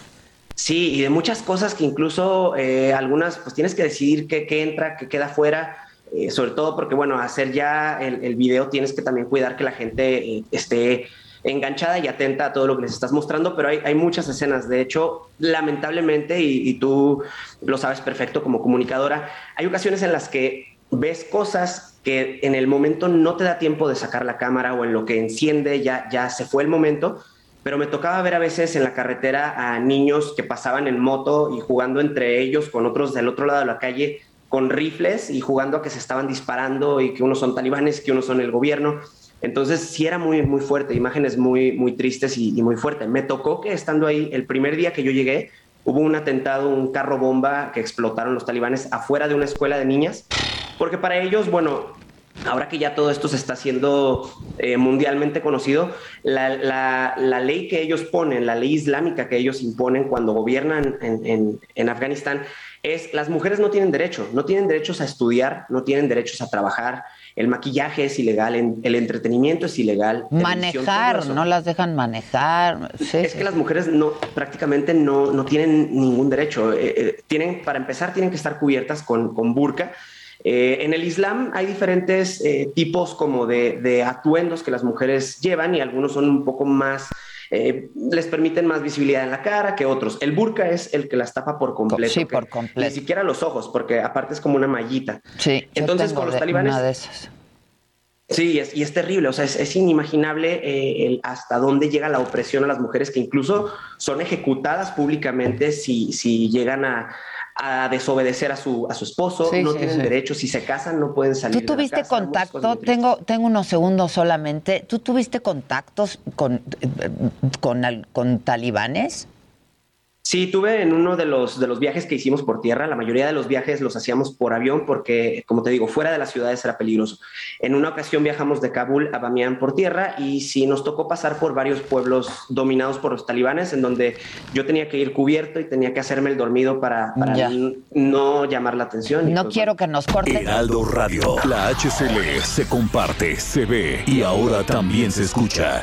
sí, y de muchas cosas que incluso eh, algunas, pues tienes que decidir qué, qué entra, qué queda fuera, eh, sobre todo porque, bueno, hacer ya el, el video tienes que también cuidar que la gente eh, esté enganchada y atenta a todo lo que les estás mostrando, pero hay, hay muchas escenas. De hecho, lamentablemente, y, y tú lo sabes perfecto como comunicadora, hay ocasiones en las que ves cosas que en el momento no te da tiempo de sacar la cámara o en lo que enciende ya, ya se fue el momento, pero me tocaba ver a veces en la carretera a niños que pasaban en moto y jugando entre ellos con otros del otro lado de la calle con rifles y jugando a que se estaban disparando y que unos son talibanes, que unos son el gobierno. Entonces sí era muy, muy fuerte, imágenes muy, muy tristes y, y muy fuertes. Me tocó que estando ahí, el primer día que yo llegué, hubo un atentado, un carro bomba que explotaron los talibanes afuera de una escuela de niñas, porque para ellos, bueno, ahora que ya todo esto se está haciendo eh, mundialmente conocido, la, la- la ley que ellos ponen, la ley islámica que ellos imponen cuando gobiernan en, en- en Afganistán, es las mujeres no tienen derecho, no tienen derechos a estudiar, no tienen derechos a trabajar, el maquillaje es ilegal, en- el entretenimiento es ilegal. Manejar, no las dejan manejar. Sí, Es que las mujeres no, prácticamente no, no tienen ningún derecho. Eh, eh, tienen, para empezar, tienen que estar cubiertas con, con burka. Eh, en el Islam hay diferentes eh, tipos como de, de atuendos que las mujeres llevan y algunos son un poco más, eh, les permiten más visibilidad en la cara que otros. El burka es el que las tapa por completo. Sí, por completo. Ni siquiera los ojos, porque aparte es como una mallita. Sí, yo Entonces tengo con los de- talibanes... una de esas. Sí, es- y es terrible, o sea, es, es inimaginable eh, el hasta dónde llega la opresión a las mujeres que incluso son ejecutadas públicamente si, si llegan a, a desobedecer a su, a su esposo, Sí, no sí, tienen sí. derechos, si se casan no pueden salir. ¿Tú de la tuviste casa, contacto? Tengo, tengo unos segundos solamente. ¿Tú tuviste contactos con, eh, con, con talibanes? Sí, tuve en uno de los, de los viajes que hicimos por tierra, la mayoría de los viajes los hacíamos por avión porque, como te digo, fuera de las ciudades era peligroso. En una ocasión viajamos de Kabul a Bamiyan por tierra y sí nos tocó pasar por varios pueblos dominados por los talibanes en donde yo tenía que ir cubierto y tenía que hacerme el dormido para, para no llamar la atención. No pues, quiero que nos corten. Heraldo Radio. La HCL se comparte, se ve y ahora también se escucha.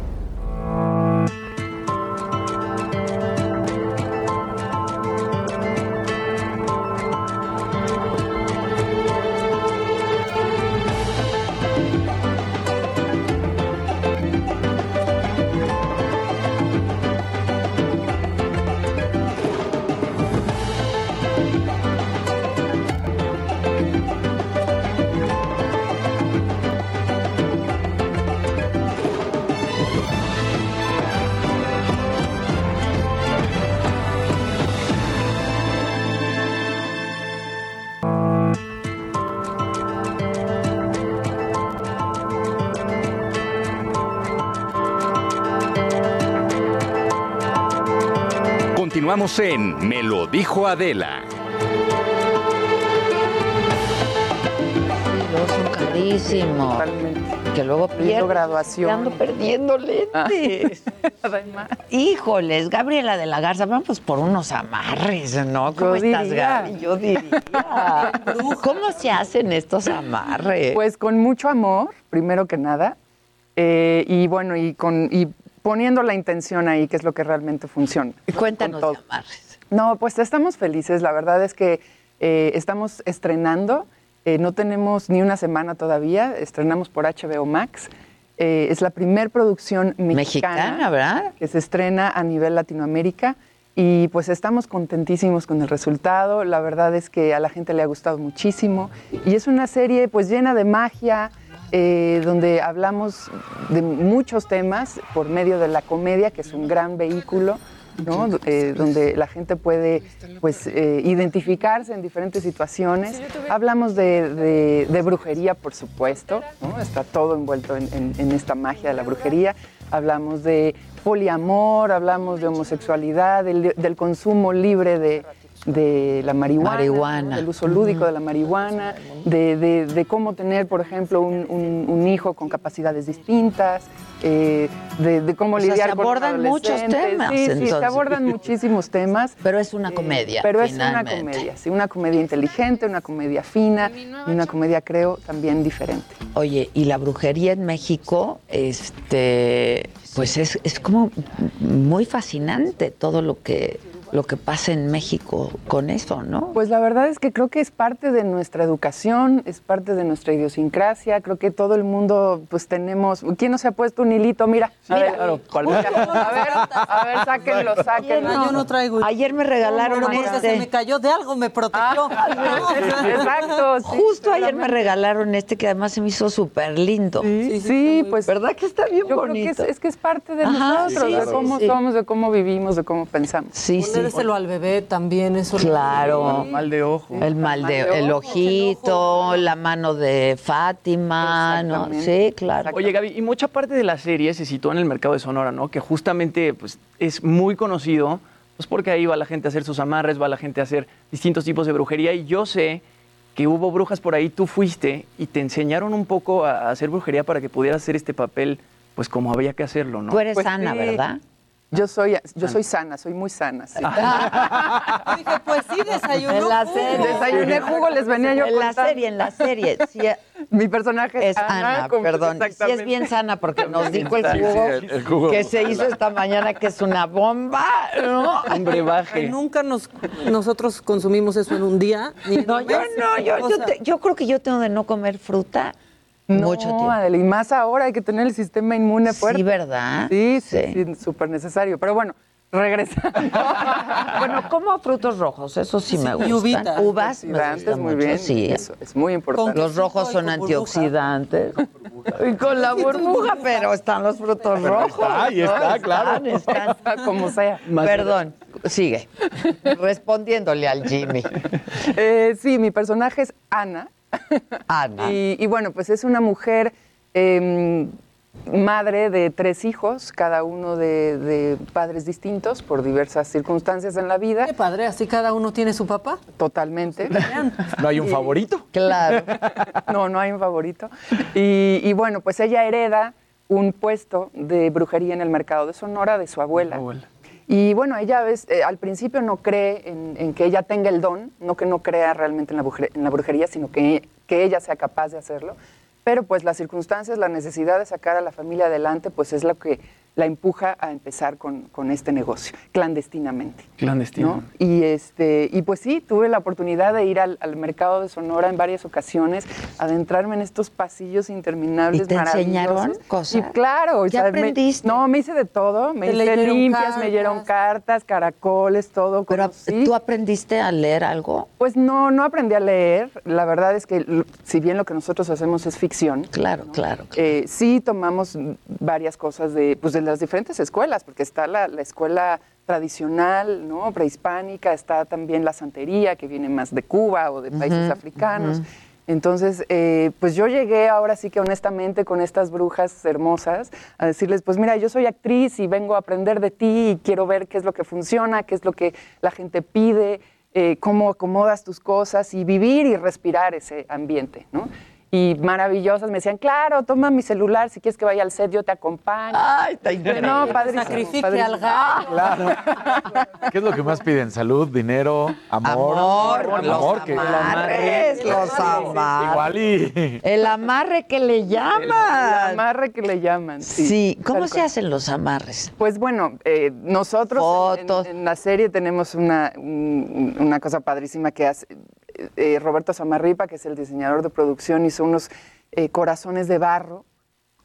Continuamos en Me lo dijo Adela. Los son carísimos. Que luego pierdo graduación. Ando perdiendo lentes. *laughs* Híjoles, Gabriela de la Garza, vamos por unos amarres, ¿no? ¿Cómo Yo estás, diría. Gaby? Yo diría. *laughs* ¿Cómo se hacen estos amarres? Pues con mucho amor, primero que nada, eh, y bueno, y con y poniendo la intención ahí, que es lo que realmente funciona. ¿no? Cuéntanos de amarres. No, pues estamos felices. La verdad es que eh, estamos estrenando. eh, no tenemos ni una semana todavía. Estrenamos por HBO Max. Eh, es la primer producción mexicana, Mexicana, ¿verdad? que se estrena a nivel Latinoamérica. y pues estamos contentísimos con el resultado. La verdad es que a la gente le ha gustado muchísimo y es una serie pues llena de magia, eh, donde hablamos de muchos temas por medio de la comedia, que es un gran vehículo. ¿no? Eh, donde la gente puede pues, eh, identificarse en diferentes situaciones. Hablamos de, de- de brujería, por supuesto, ¿no? está todo envuelto en, en- en esta magia de la brujería. Hablamos de poliamor, hablamos de homosexualidad, del, del consumo libre de, de la marihuana, Marihuana. del uso lúdico de la marihuana, de, de- de cómo tener, por ejemplo, un, un- un hijo con capacidades distintas, eh, de, de cómo O sea, lidiar se con un abordan muchos adolescente. temas, Sí, sí, se abordan muchísimos temas. Pero es una comedia, Pero es una comedia, sí, una comedia inteligente, una comedia fina y una comedia, creo, también diferente. Oye, y la brujería en México, este, pues es, es como muy fascinante todo lo que lo que pasa en México con eso, ¿no? Pues la verdad es que creo que es parte de nuestra educación, es parte de nuestra idiosincrasia. Creo que todo el mundo, pues tenemos. ¿Quién no se ha puesto un hilito? Mira, a Mira, ver, claro, a ver, *laughs* a ver, sáquenlo, sáquenlo. Ah, yo no traigo. Ayer me regalaron No, este. se me cayó de algo, me protegió. Exacto. sí, Justo ayer me regalaron este que además se me hizo súper lindo. Sí, sí, pues. ¿Verdad que está bien Yo creo bonito? que es, es que es parte de Ajá, nosotros, sí, de cómo sí. somos, de cómo vivimos, de cómo pensamos. Sí, sí. Ponérselo al bebé también, eso. Claro. Mal de ojo. El mal de, el ojito, la mano de Fátima, ¿no? Sí, claro. Oye, Gaby, y mucha parte de la serie se sitúa en el mercado de Sonora, ¿no? Que justamente pues, es muy conocido, pues porque ahí va la gente a hacer sus amarres, va la gente a hacer distintos tipos de brujería. Y yo sé que hubo brujas por ahí, tú fuiste y te enseñaron un poco a hacer brujería para que pudieras hacer este papel, pues como había que hacerlo, ¿no? Tú eres Pues sana, sí. ¿verdad? Yo soy, yo soy sana, soy muy sana. sí. Yo dije, pues sí, desayunó. En la serie. Desayuné jugo, les venía yo En la contando. serie, en la serie. Sí, Mi personaje es Ana, como- perdón. Sí es bien sana porque nos dijo el Sí, sí, jugo, el- el jugo. que se hizo esta mañana que es una bomba, ¿no? Un brebaje. Nunca nos, nosotros consumimos eso en un día. ni No, yo no, yo, te- yo creo que yo tengo de no comer fruta No, mucho tiempo. Adela, y más ahora hay que tener el sistema inmune fuerte. Sí, ¿verdad? Sí, sí, súper necesario. Pero bueno, regresando. *laughs* Bueno, como frutos rojos, eso sí, me gusta. y uvitas. Uvas me muy mucho, bien. sí. Eso es muy importante. Los rojos son con burbuja. antioxidantes. Y con la burbuja, pero están los frutos rojos. está, ahí está, ¿no? claro. Están, están. Como sea. Perdón, sigue. *laughs* Respondiéndole al Jimmy. Eh, sí, mi personaje es Ana. *laughs* Ana. Y, y bueno, pues es una mujer eh, madre de tres hijos, cada uno de, de padres distintos por diversas circunstancias en la vida. Qué padre, así cada uno tiene su papá. Totalmente. ¿No hay un favorito? Claro. *laughs* No, no hay un favorito. Y, y bueno, pues ella hereda un puesto de brujería en el mercado de Sonora de su abuela. Abuela. Y bueno, ella ves, eh, al principio no cree en, que ella tenga el don, no que no crea realmente en la, bruje- en la brujería, sino que, que ella sea capaz de hacerlo. Pero pues las circunstancias, la necesidad de sacar a la familia adelante, pues es lo que la empuja a empezar con, con este negocio, clandestinamente. Clandestino. ¿no? Y, este, y pues sí, tuve la oportunidad de ir al, al mercado de Sonora en varias ocasiones, adentrarme en estos pasillos interminables ¿Y te maravillosos. enseñaron cosas? Y claro, o ¿Qué me- aprendiste? no, me hice de todo, me hice leyeron limpias, cartas. me dieron cartas, caracoles, todo. Pero conocí. ¿tú aprendiste a leer algo? Pues no, no aprendí a leer. La verdad es que si bien lo que nosotros hacemos es ficción, Claro, claro. eh, sí tomamos varias cosas de, pues, de las diferentes escuelas, porque está la, la escuela tradicional, ¿no? prehispánica, está también la santería, que viene más de Cuba o de países africanos. Entonces, eh, pues yo llegué ahora sí que honestamente con estas brujas hermosas a decirles, pues mira, yo soy actriz y vengo a aprender de ti y quiero ver qué es lo que funciona, qué es lo que la gente pide, eh, cómo acomodas tus cosas y vivir y respirar ese ambiente, ¿no? Y maravillosas, me decían, claro, toma mi celular, si quieres que vaya al set, yo te acompaño. Ay, está increíble. No, padrísimo. Sacrifique padrísimo. al gallo. Claro. ¿Qué es lo que más piden? ¿Salud, dinero, amor? Amor, los Amor, que- amarres, los amarres. Igual y... El amarre que le El llaman. amarre que le llaman. Sí. Sí, ¿cómo Tal se cual. hacen los amarres? Pues bueno, eh, nosotros en- Fotos. En, en la serie tenemos una, un- una cosa padrísima que hace eh, Roberto Samarripa, que es el diseñador de producción, hizo unos eh, corazones de barro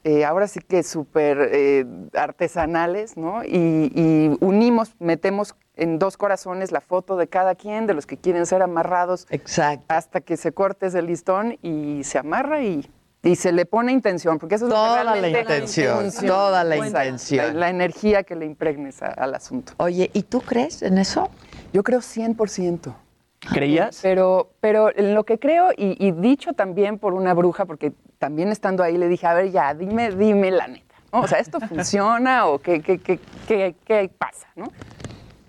eh, ahora sí que súper artesanales, ¿no? Y, y unimos, metemos en dos corazones la foto de cada quien, de los que quieren ser amarrados. Hasta que se corte ese listón y se amarra y, y se le pone intención, porque eso es lo que Toda la intención, funciona. toda la intención. La, la energía que le impregnes a- al asunto. Oye, ¿y tú crees en eso? Yo creo 100%. ¿Creías? Pero, pero en lo que creo, y, y dicho también por una bruja, porque también estando ahí le dije, a ver, ya, dime, dime la neta. ¿no? O sea, ¿esto *laughs* funciona o qué, qué, qué, qué, qué pasa? ¿no?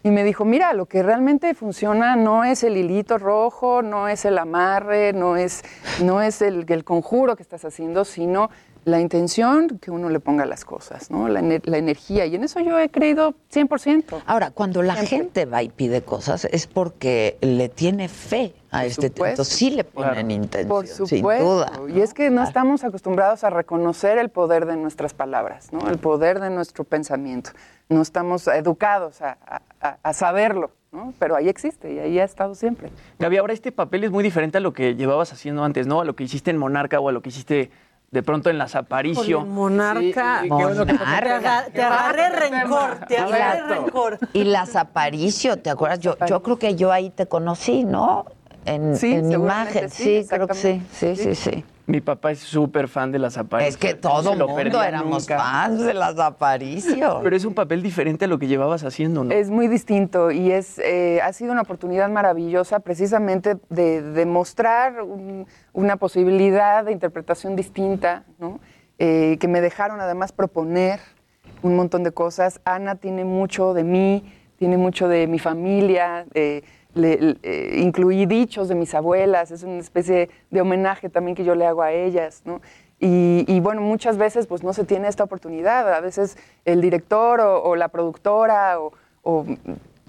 Y me dijo, mira, lo que realmente funciona no es el hilito rojo, no es el amarre, no es, no es el, el conjuro que estás haciendo, sino la intención que uno le ponga a las cosas, ¿no? la, ener- la energía. Y en eso yo he creído 100%. Ahora, cuando la Siempre. gente va y pide cosas es porque le tiene fe a este tema. Sí le ponen intención, Por sin supuesto. duda. Y es que no estamos acostumbrados a reconocer el poder de nuestras palabras, ¿no? el poder de nuestro pensamiento. No estamos educados a- a saberlo, ¿no? pero ahí existe y ahí ha estado siempre. Gaby, ahora este papel es muy diferente a lo que llevabas haciendo antes, ¿no? A lo que hiciste en Monarca o a lo que hiciste de pronto en Las Aparicio. Con Monarca. Sí, que- Te, aga- te agarré rencor, te agarré rencor. Y las Aparicio, ¿te acuerdas? Yo, yo creo que yo ahí te conocí, ¿no? En, Sí, en imagen, sí, sí, creo que sí, sí, sí, sí. Mi papá es súper fan de Las Aparicio. Es que todo se lo mundo éramos nunca. fans de las Aparicio. Pero es un papel diferente a lo que llevabas haciendo, ¿no? Es muy distinto y es, eh, ha sido una oportunidad maravillosa precisamente de, de mostrar un- una posibilidad de interpretación distinta, ¿no? Eh, que me dejaron además proponer un montón de cosas. Ana tiene mucho de mí, tiene mucho de mi familia, eh, eh, incluí dichos de mis abuelas, es una especie de homenaje también que yo le hago a ellas. Y, bueno, muchas veces pues no se tiene esta oportunidad, a veces el director o, la productora o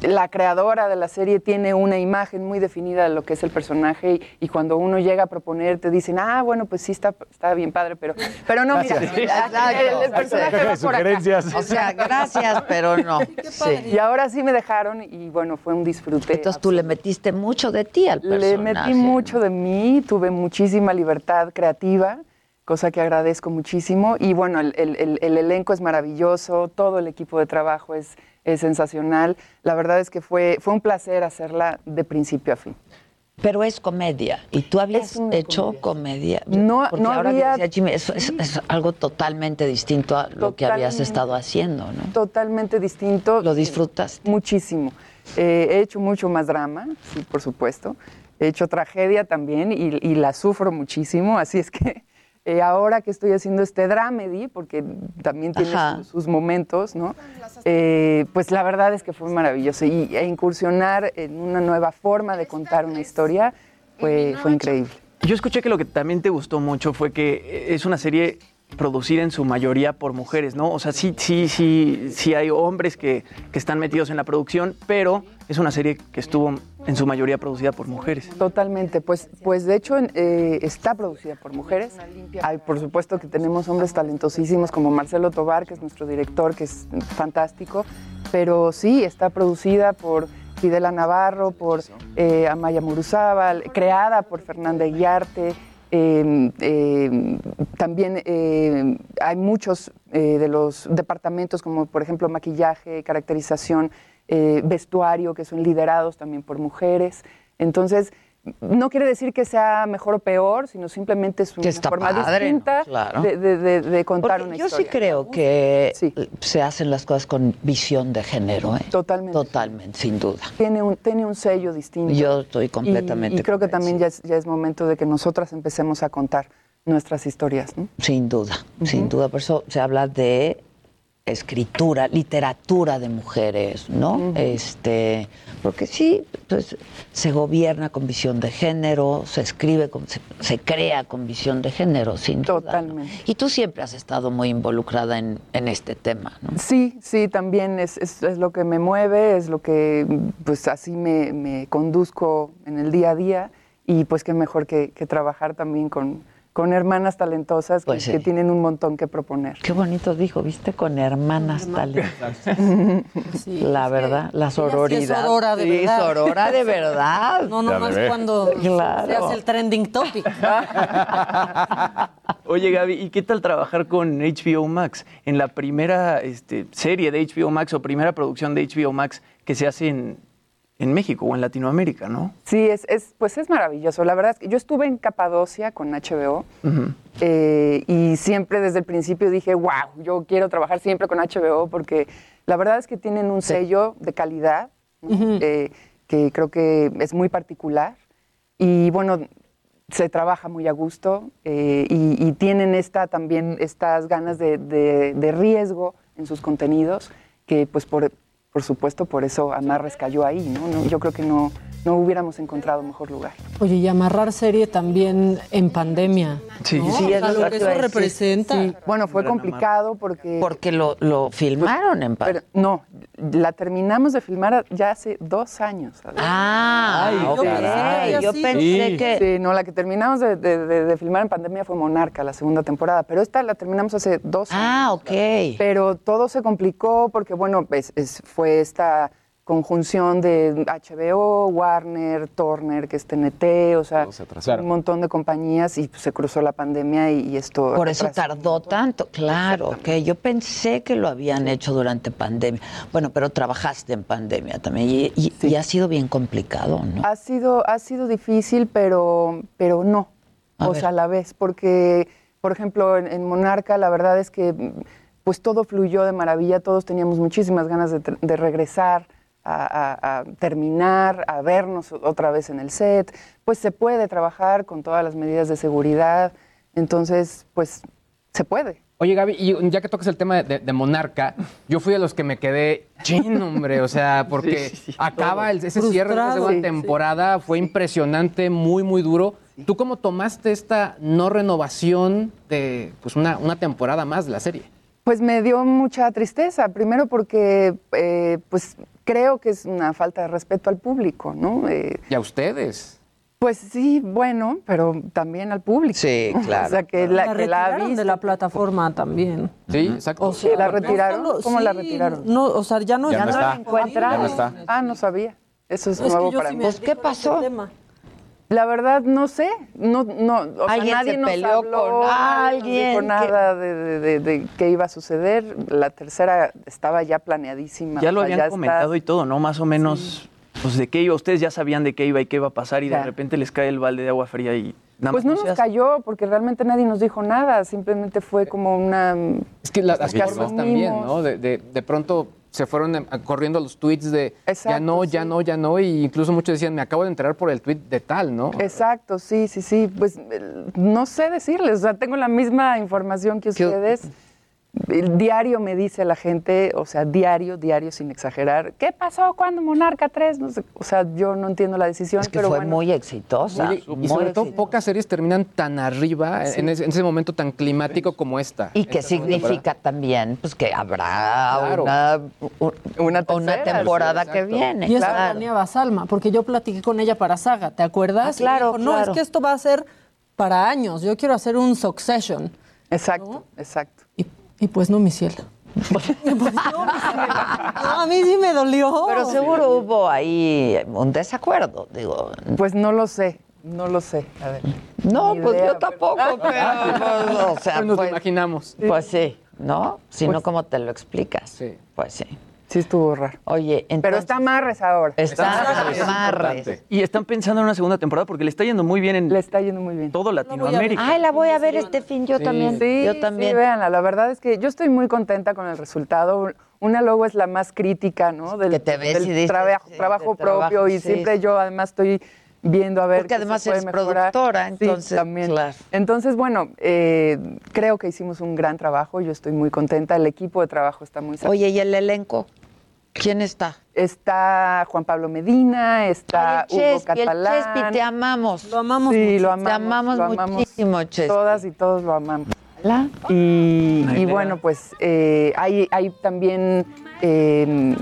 la creadora de la serie tiene una imagen muy definida de lo que es el personaje y, y cuando uno llega a proponer te dicen, ah, bueno, pues sí está, está bien padre, pero, pero no, mira, Gracias. el, el- el personaje va por acá. O sea, gracias, pero no. Sí. Y ahora sí me dejaron y bueno, fue un disfrute. Entonces tú le metiste mucho de ti al personaje. Le metí mucho de mí, tuve muchísima libertad creativa, cosa que agradezco muchísimo. Y bueno, el, el- el- el elenco es maravilloso, todo el equipo de trabajo es, es sensacional. La verdad es que fue, fue un placer hacerla de principio a fin. Pero es comedia. ¿Y tú habías hecho comedia? No, Porque no ahora había- decía Jimmy, eso es, es algo totalmente distinto a lo que habías estado haciendo, ¿no? Totalmente distinto. ¿Lo disfrutas? Muchísimo. Eh, he hecho mucho más drama, sí, por supuesto. He hecho tragedia también y, y la sufro muchísimo, así es que eh, ahora que estoy haciendo este dramedy, porque también tiene sus, sus momentos, ¿no? Eh, pues la verdad es que fue maravilloso y e incursionar en una nueva forma de contar una historia fue, fue increíble. Yo escuché que lo que también te gustó mucho fue que es una serie producida en su mayoría por mujeres, ¿no? O sea, sí, sí, sí, sí hay hombres que, que están metidos en la producción, pero es una serie que estuvo en su mayoría producida por mujeres. Totalmente, pues, pues de hecho eh, está producida por mujeres. Hay, por supuesto que tenemos hombres talentosísimos como Marcelo Tobar, que es nuestro director, que es fantástico, pero sí, está producida por Fidela Navarro, por eh, Amaya Muruzábal, creada por Fernanda Guiarte. eh, eh, también eh, hay muchos de los departamentos, como por ejemplo maquillaje, caracterización, eh, vestuario, que son liderados también por mujeres. Entonces, no quiere decir que sea mejor o peor, sino simplemente es una forma padre, distinta ¿no? Claro. de, de- de- de contar Porque una yo historia. sí creo que se hacen las cosas con visión de género, ¿eh? Totalmente. Totalmente, sin duda. Tiene un, tiene un sello distinto. Yo estoy Y- completamente Y, creo que también ya es, ya es momento de que nosotras empecemos a contar nuestras historias. ¿no? Sin duda, sin duda. Por eso se habla de escritura, literatura de mujeres, ¿no? Este, porque sí, pues, se gobierna con visión de género, se escribe, con, se, se crea con visión de género, sin duda. ¿no? Totalmente. Y tú siempre has estado muy involucrada en, en este tema, ¿no? Sí, sí, también es, es- es lo que me mueve, es lo que, pues así me, me conduzco en el día a día y pues qué mejor que, que trabajar también con, con hermanas talentosas que, Pues sí. que tienen un montón que proponer. Qué bonito dijo, viste, con hermanas talentosas. *laughs* Sí, la es verdad, la Ella sí es sororidad. sorora de Sí, verdad. sorora de *laughs* verdad. No, Ya nomás ves. cuando Claro. se hace el trending topic. *laughs* Oye, Gaby, ¿y qué tal trabajar con HBO Max? En la primera este, serie de HBO Max o primera producción de HBO Max que se hace en, en México o en Latinoamérica, ¿no? Sí, es, es, pues es maravilloso. La verdad es que yo estuve en Capadocia con HBO eh, y siempre desde el principio dije, wow, yo quiero trabajar siempre con HBO porque la verdad es que tienen un sello de calidad ¿no? Eh, que creo que es muy particular y bueno, se trabaja muy a gusto eh, y, y tienen esta también estas ganas de, de- de riesgo en sus contenidos que pues por, por supuesto por eso Amarres cayó ahí, ¿no? No, yo creo que no, no hubiéramos encontrado mejor lugar. Oye, y amarrar serie también en pandemia. Sí, ¿no? sí, O sea, es lo que eso representa. Sí, Bueno, fue complicado porque... Porque lo, lo filmaron en Pero, no, la terminamos de filmar ya hace dos años. Ah, Ay, caray. Yo pensé que... Sí, no, la que terminamos de, de- de- de filmar en pandemia fue Monarca, la segunda temporada, pero esta la terminamos hace dos años. Ah, ok. Pero todo se complicó porque, bueno, pues, es- fue esta conjunción de HBO, Warner, Turner, que es TNT, o sea, un montón de compañías y pues, se cruzó la pandemia y, y esto... Por eso tardó tanto, claro, que yo pensé que lo habían hecho durante pandemia. Bueno, pero trabajaste en pandemia también y, y- y ha sido bien complicado, ¿no? Ha sido, ha sido difícil, pero, pero no. A o ver. sea, a la vez, porque, por ejemplo, en, en Monarca la verdad es que pues todo fluyó de maravilla, todos teníamos muchísimas ganas de regresar a, a- a terminar, a vernos otra vez en el set. Pues se puede trabajar con todas las medidas de seguridad, entonces, pues se puede. Oye, Gaby, y ya que tocas el tema de, de Monarca, yo fui de los que me quedé chin, hombre, o sea, *laughs* porque Sí, sí, sí, acaba el- ese cierre de la segunda temporada, fue impresionante, muy, muy duro. ¿Tú cómo tomaste esta no renovación de pues una, una temporada más de la serie? Pues me dio mucha tristeza, primero porque eh, pues creo que es una falta de respeto al público, ¿no? Eh, Y a ustedes. Pues sí, bueno, pero también al público. Sí, claro. *laughs* O sea, que la, La que la retiraron de la plataforma también. Sí, exacto. O sea, ¿La no retiraron? solo- ¿Cómo la retiraron? No, o sea, ya no, Ya no encuentran? Ya no está. Ah, no sabía. Eso es, Es que nuevo yo para sí mí. Pues, ¿qué pasó? La verdad, no sé. No, no, o sea, nadie se nos peleó habló, con alguien dijo que- nada de, de- de- de qué iba a suceder. La tercera estaba ya planeadísima. Ya lo o sea, habían está- comentado y todo, ¿no? Más o menos, pues de qué iba. Ustedes ya sabían de qué iba y qué iba a pasar y de repente les cae el balde de agua fría y nada Pues más no nos cayó porque realmente nadie nos dijo nada. Simplemente fue como una... Es que la- pues, las formas también. ¿no? De, de- de pronto se fueron em, corriendo los tweets de ya no, ya no, ya no, y incluso muchos decían, me acabo de enterar por el tweet de tal, ¿no? Exacto, sí, sí, sí. Pues eh, no sé decirles, o sea, tengo la misma información que ¿Qué- ustedes. El diario me dice la gente, o sea, diario, diario sin exagerar, ¿qué pasó cuando Monarca 3? No sé, o sea, yo no entiendo la decisión, Es que pero fue bueno. muy exitosa. Muy y sobre todo pocas series terminan tan arriba Sí. en, ese, en ese momento tan climático como esta. Y que significa también pues que habrá Claro. una, un- Una una tercera, temporada sí, que viene. Y eso claro. planeaba Salma, porque yo platiqué con ella para Saga, ¿te acuerdas? Ah, claro, Y dijo, no, claro. es que esto va a ser para años, yo quiero hacer un Succession. Exacto, exacto. Y, pues no, mi cielo. *laughs* Pues no, mi cielo. No, a mí sí me dolió. Pero seguro hubo ahí un desacuerdo, digo. Pues no lo sé, no lo sé. A ver. No, Ni pues idea, yo pero- tampoco, pero pues, o sea, Pues nos lo pues, imaginamos. pues sí, ¿no? Si no, Pues- ¿cómo te lo explicas? Sí. Pues sí. Sí estuvo raro. Oye, entonces, Pero está Marres ahora. está es amarres. importante. Y están pensando en una segunda temporada porque le está yendo muy bien en Le está yendo muy bien. todo Latinoamérica. Ay, la voy a ver este fin, yo Sí. también. Sí, yo sí, también. véanla. La verdad es que yo estoy muy contenta con el resultado. Una luego es la más crítica, ¿no? Del, Que te ves del y dices, trabajo, sí, trabajo de trabajo, propio y sí. siempre yo además estoy viendo a ver Porque se además puede eres mejorar. productora, Sí, entonces, también. claro. Entonces, bueno, eh, creo que hicimos un gran trabajo. Yo estoy muy contenta. El equipo de trabajo está muy satisfecho. Oye, ¿y el elenco? ¿Quién está? Está Juan Pablo Medina, está Ay, el Hugo Chespi, el Catalán. Chespi, te amamos. Lo amamos Sí, mucho. lo amamos. Te amamos lo amamos. muchísimo, Chespi. Todas y todos lo amamos. Y, y bueno, pues eh, hay, hay también eh,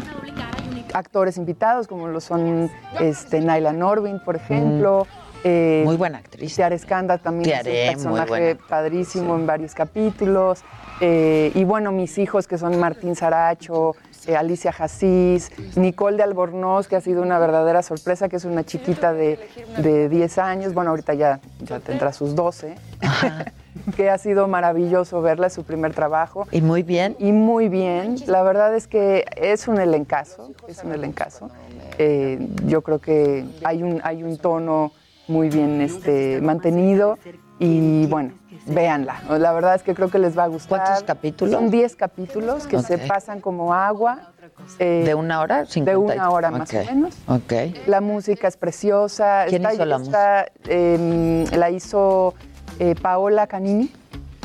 actores invitados, como lo son este, Naila Norvin, por ejemplo. Eh, Muy buena actriz. Tiare Skanda también Tiare, es un personaje padrísimo en varios capítulos. Eh, y bueno, mis hijos que son Martín Saracho, eh, Alicia Jasís, Nicole de Albornoz, que ha sido una verdadera sorpresa, que es una chiquita de, de 10 años. Bueno, ahorita ya, ya tendrá sus 12. *laughs* que ha sido maravilloso verla, es su primer trabajo. Y muy bien. Y muy bien. La verdad es que es un elencazo, es un elencazo. Eh, yo creo que hay un, hay un tono muy bien este, mantenido y bueno, véanla. La verdad es que creo que les va a gustar. ¿Cuántos capítulos? Son 10 capítulos que se pasan como agua. Eh, ¿De una hora? De 50 y- una hora más o menos. Ok. La música es preciosa. ¿Quién Está- hizo la está, eh, la hizo eh, Paola Canini,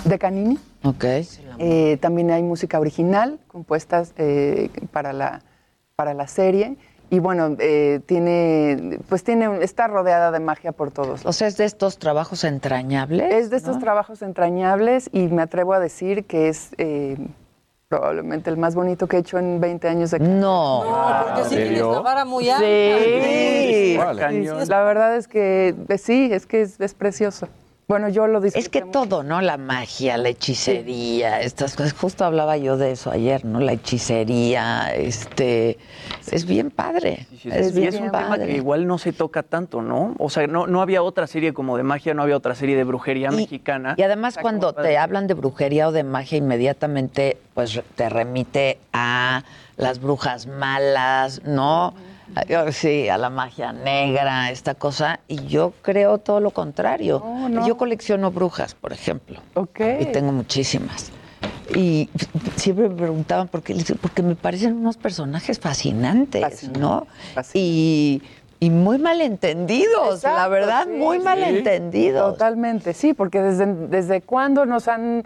de Canini. Eh, también hay música original compuesta eh, para, la, para la serie. Y bueno, eh, tiene, pues tiene, está rodeada de magia por todos. O sea, es de estos trabajos entrañables. Es de estos ¿no? trabajos entrañables y me atrevo a decir que es eh, probablemente el más bonito que he hecho en 20 años de carrera. No. No, porque sí tienes la vara muy alta. Sí, la verdad es que eh, sí, es que es, es precioso. Bueno, yo lo disfruté Es que todo, ¿no? La magia, la hechicería, estas cosas. Justo hablaba yo de eso ayer, ¿no? La hechicería, este, es bien padre. Sí, sí, es bien es un tema padre. que igual no se toca tanto, ¿no? O sea, no, no había otra serie como de magia, no había otra serie de brujería mexicana. Y además Está cuando te hablan de brujería o de magia, inmediatamente pues te remite a las brujas malas, ¿no? Sí, a la magia negra, esta cosa. Y yo creo todo lo contrario. Yo colecciono brujas, por ejemplo. Y tengo muchísimas. Y siempre me preguntaban por qué, porque me parecen unos personajes fascinantes, ¿no? Y, y muy malentendidos, la verdad, sí, muy sí. malentendidos. Totalmente, sí, porque desde, desde cuándo nos han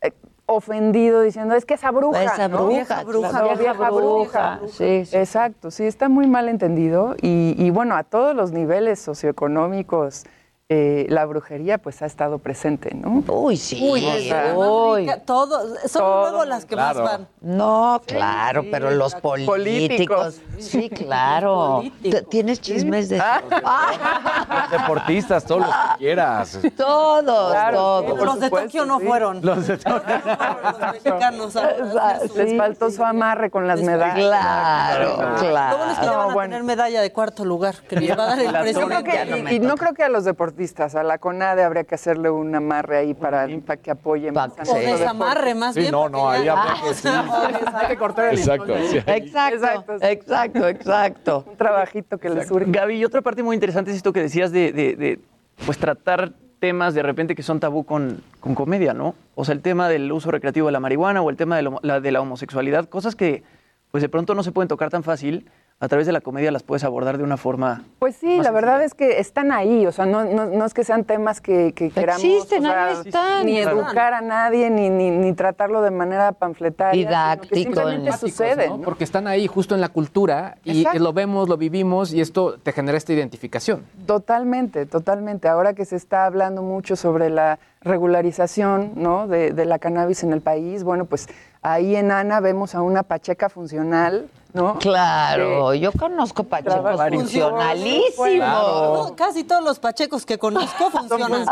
eh, ofendido diciendo es que esa bruja. Esa ¿no? bruja, Vieja bruja, claro. vieja Vieja bruja. bruja, sí, sí. Exacto, sí, está muy mal entendido. Y, y bueno, a todos los niveles socioeconómicos, eh, la brujería pues ha estado presente, ¿no? Uy, sí. Uy, O sea, rica, todo, son luego las que Claro. más van. No, claro, pero los políticos. Políticos. Sí, claro. *laughs* ¿Tienes chismes de eso? Los deportistas, todos los que quieras. *laughs* Todos, Claro, todos. Los de Tokio no sí. fueron. Los de Los mexicanos. ¿sabes? Les faltó su amarre con las medallas. Claro, claro. Lo bueno es que ya van a bueno. tener medalla de cuarto lugar, que les va a dar el y no creo que a los deportistas, a la CONADE habría que hacerle un amarre ahí para, para que apoyen. más a O nuestro desamarre, más Sí, bien. no, no, ahí habría que sí. Hay que cortar el Exacto. sí. Exacto, exacto, exacto. Un trabajito que le surge. Gaby, y otra parte muy interesante es esto que decías de, de- de, pues tratar temas de repente que son tabú con, con comedia, ¿no? O sea, el tema del uso recreativo de la marihuana o el tema de, lo- la, de la homosexualidad, cosas que pues de pronto no se pueden tocar tan fácil, a través de la comedia las puedes abordar de una forma... Pues sí, la verdad es que están ahí, o sea, no, no, no es que sean temas que, que queramos Existen, o sea, ahí están. ni educar a nadie, ni, ni, ni tratarlo de manera panfletaria. sino que Didáctico, simplemente Empáticos, sucede. ¿no? ¿no? Porque están ahí justo en la cultura y Exacto. lo vemos, lo vivimos y esto te genera esta identificación. Totalmente, totalmente. Ahora que se está hablando mucho sobre la regularización ¿no? de, de la cannabis en el país, bueno, pues ahí en Ana vemos a una pacheca funcional, ¿no? Claro, yo conozco pachecos funcionalísimos. No, casi todos los pachecos que conozco *laughs* funcionan.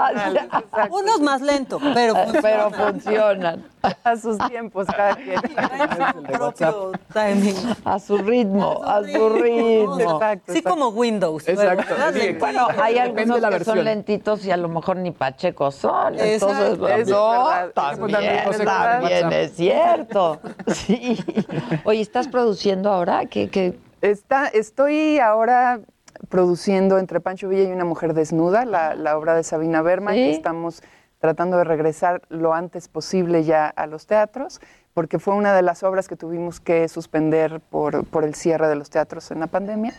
Unos más lento, pero funcionan. Pero funcionan. A sus tiempos, cada quien. *laughs* propio timing. A su ritmo, a su ritmo. Exacto, Sí, exacto. como Windows. Exacto. Bueno, hay algunos la que son lentitos y a lo mejor ni pachecos son. Exacto. Entonces, Eso es también es cierto. *laughs* Sí. Oye, ¿estás produciendo ahora? ¿Qué, qué? Está, estoy ahora produciendo entre Pancho Villa y una mujer desnuda, la, la obra de Sabina Berman, Sí. que estamos tratando de regresar lo antes posible ya a los teatros, porque fue una de las obras que tuvimos que suspender por, por el cierre de los teatros en la pandemia.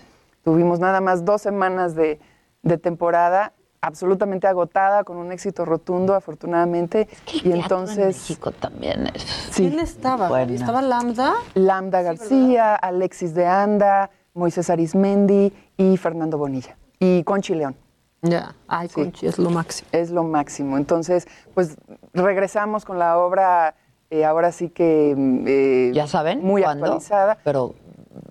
Tuvimos nada más dos semanas de, de temporada absolutamente agotada, con un éxito rotundo, afortunadamente. y teatro en entonces... México también es. Sí. ¿Quién estaba? Buena. ¿Estaba Lambda? Lambda García, Alexis de Anda, Moisés Arismendi y Fernando Bonilla. Y Conchi León. Ya. Ay, Sí. Conchi, es lo máximo. Es lo máximo. Entonces, pues regresamos con la obra, eh, ahora sí que... mm, eh, ¿Ya saben? Muy ¿Cuándo? actualizada. Pero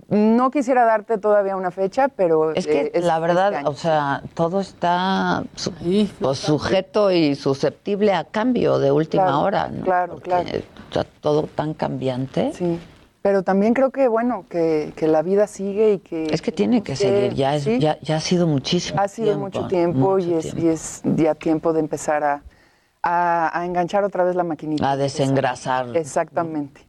No quisiera darte todavía una fecha, pero... es que eh, la verdad, este o sea, todo está su- pues, sujeto y susceptible a cambio de última Claro, hora, ¿no? claro, Porque claro. Está todo tan cambiante. Sí. Pero también creo que, bueno, que, que la vida sigue y que... Es que tiene que seguir, ya, es- sí. ya, ya ha sido muchísimo Ha sido mucho tiempo y, es, tiempo. y es ya tiempo de empezar a, A, a enganchar otra vez la maquinita. A desengrasar. Exactamente.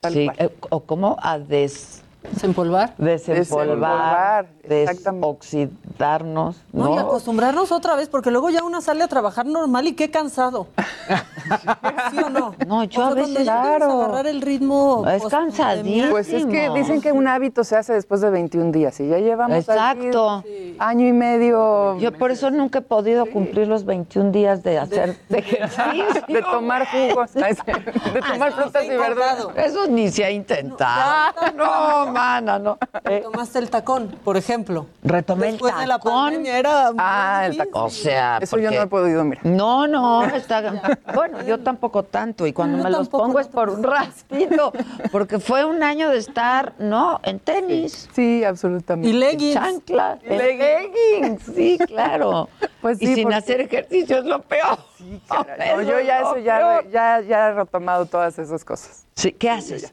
tal Sí, cual. eh, o cómo a des desempolvar, desempolvar, Desempolvar, desoxidarnos, No, y ¿no? acostumbrarnos otra vez, porque luego ya una sale a trabajar normal y qué cansado. *laughs* ¿Sí o no? No, yo O a sea, cuando veces- a agarrar el ritmo. Es cansadísimo. Pues es que dicen que un hábito se hace después de 21 días y ya llevamos Exacto. aquí año y medio Yo por eso nunca he podido cumplir los 21 días de hacer *laughs* de ejercicio. *laughs* de tomar jugos, de tomar frutas y verduras. Eso ni se ha intentado. No, mana, no. *laughs* Eh, Tomaste el tacón, por ejemplo. Retomé el Después de la tacón. pandemia era muy Ah, el tacón. O sea, Eso yo no he podido, mira. No, no, *laughs* está... Bueno, yo tampoco tanto. Y cuando Yo me los pongo es por un ratito. *laughs* Porque fue un año de estar, ¿no? En tenis. Sí, absolutamente. Y leggings. Chanclas. En leggings. Sí, claro. Pues y sí, sin porque- hacer ejercicio es lo peor. No, yo ya es eso ya, ya, ya he retomado todas esas cosas. Sí, ¿Qué haces?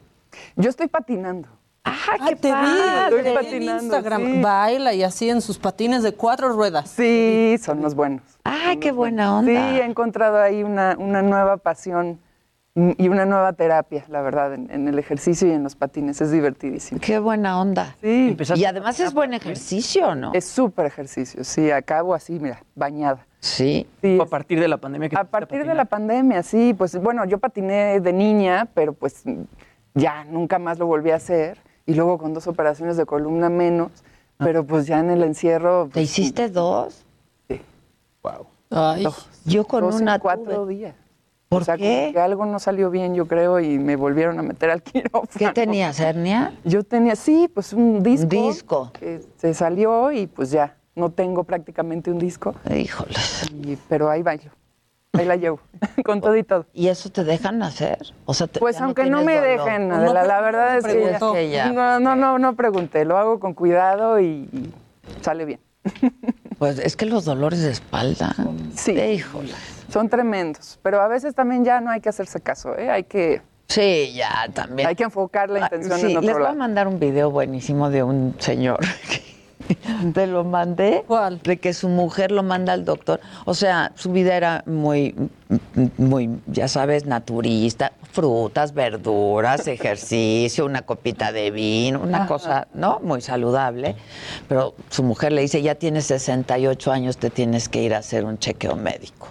Yo estoy patinando. ¡Ah, Ah, qué te vi, padre! vi en patinando, Instagram. sí. Baila y así en sus patines de cuatro ruedas. Sí, son los buenos. ¡Ay, qué buena Sí, onda! he encontrado ahí una, una nueva pasión y una nueva terapia, la verdad, en, en el ejercicio y en los patines. Es divertidísimo. ¡Qué buena onda! Sí, Empezaste Y además es buen ejercicio, ¿no? es súper ejercicio. Sí, acabo así, mira, bañada. Sí. Sí, A partir de la pandemia que a partir de la pandemia, sí, pues bueno, yo patiné de niña, pero pues ya nunca más lo volví a hacer. Y luego con dos operaciones de columna menos, pero pues ya en el encierro. ¿Te pues, hiciste dos? Wow. Ay, dos, Yo con dos en una cuatro tuve. días. ¿Por o sea, qué? como que algo no salió bien, yo creo, y me volvieron a meter al *laughs* quirófano. ¿Qué tenías, hernia? Yo tenía, sí, pues un disco. disco. Que se salió y pues ya, no tengo prácticamente un disco, Híjole. y- pero ahí bailo. Ahí la llevo, con todo y todo. ¿Y eso te dejan hacer? O sea, te- Pues aunque no, me dolor. dejen, No Adela, la verdad es que. Es que ya- no, no, no, no pregunté, lo hago con cuidado y, y sale bien. *laughs* Pues es que los dolores de espalda. Sí. Híjole. Son tremendos, pero a veces también ya no hay que hacerse caso, ¿eh? hay que Sí, ya también. hay que enfocar la Ah, intención sí, en otro les voy a mandar un video buenísimo de un señor. *laughs* *laughs* Te lo mandé. ¿Cuál? De que su mujer lo manda al doctor. O sea, su vida era muy, muy, ya sabes, naturista. Frutas, verduras, *laughs* ejercicio, una copita de vino, una cosa, ¿no? Muy saludable. Pero su mujer le dice, ya tienes 68 años, te tienes que ir a hacer un chequeo médico.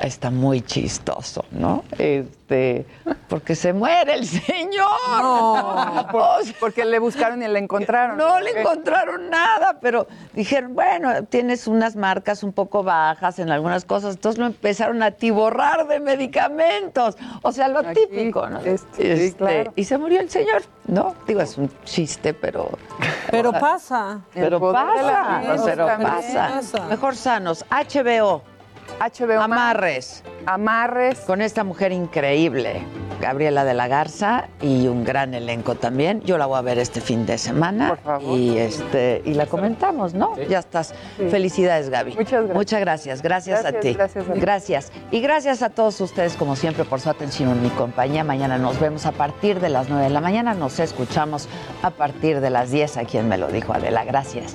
Está muy chistoso, ¿no? Este, porque se muere el señor. O sea, *laughs* Porque le buscaron y le encontraron. no le encontraron nada, pero dijeron, bueno, tienes unas marcas un poco bajas en algunas cosas, entonces lo empezaron a tiborrar de medicamentos. O sea, lo Aquí, típico, ¿no? este, claro. Y se murió el señor, ¿no? Digo, es un chiste, pero... *laughs* Pero pasa. Pero pasa, pero pasa. Mejor sanos. HBO, HBO Amarres. amarres. con esta mujer increíble, Gabriela de la Garza, y un gran elenco también. Yo la voy a ver este fin de semana. Por favor. Y, este, y la comentamos, ¿no? Ya estás. Sí. Felicidades, Gaby. Muchas gracias. Muchas gracias. Gracias, a ti. gracias a ti. Gracias. Y gracias a todos ustedes, como siempre, por su atención en mi compañía. Mañana nos vemos a partir de las 9 de la mañana. Nos escuchamos a partir de las 10 a quien me lo dijo Adela. Gracias.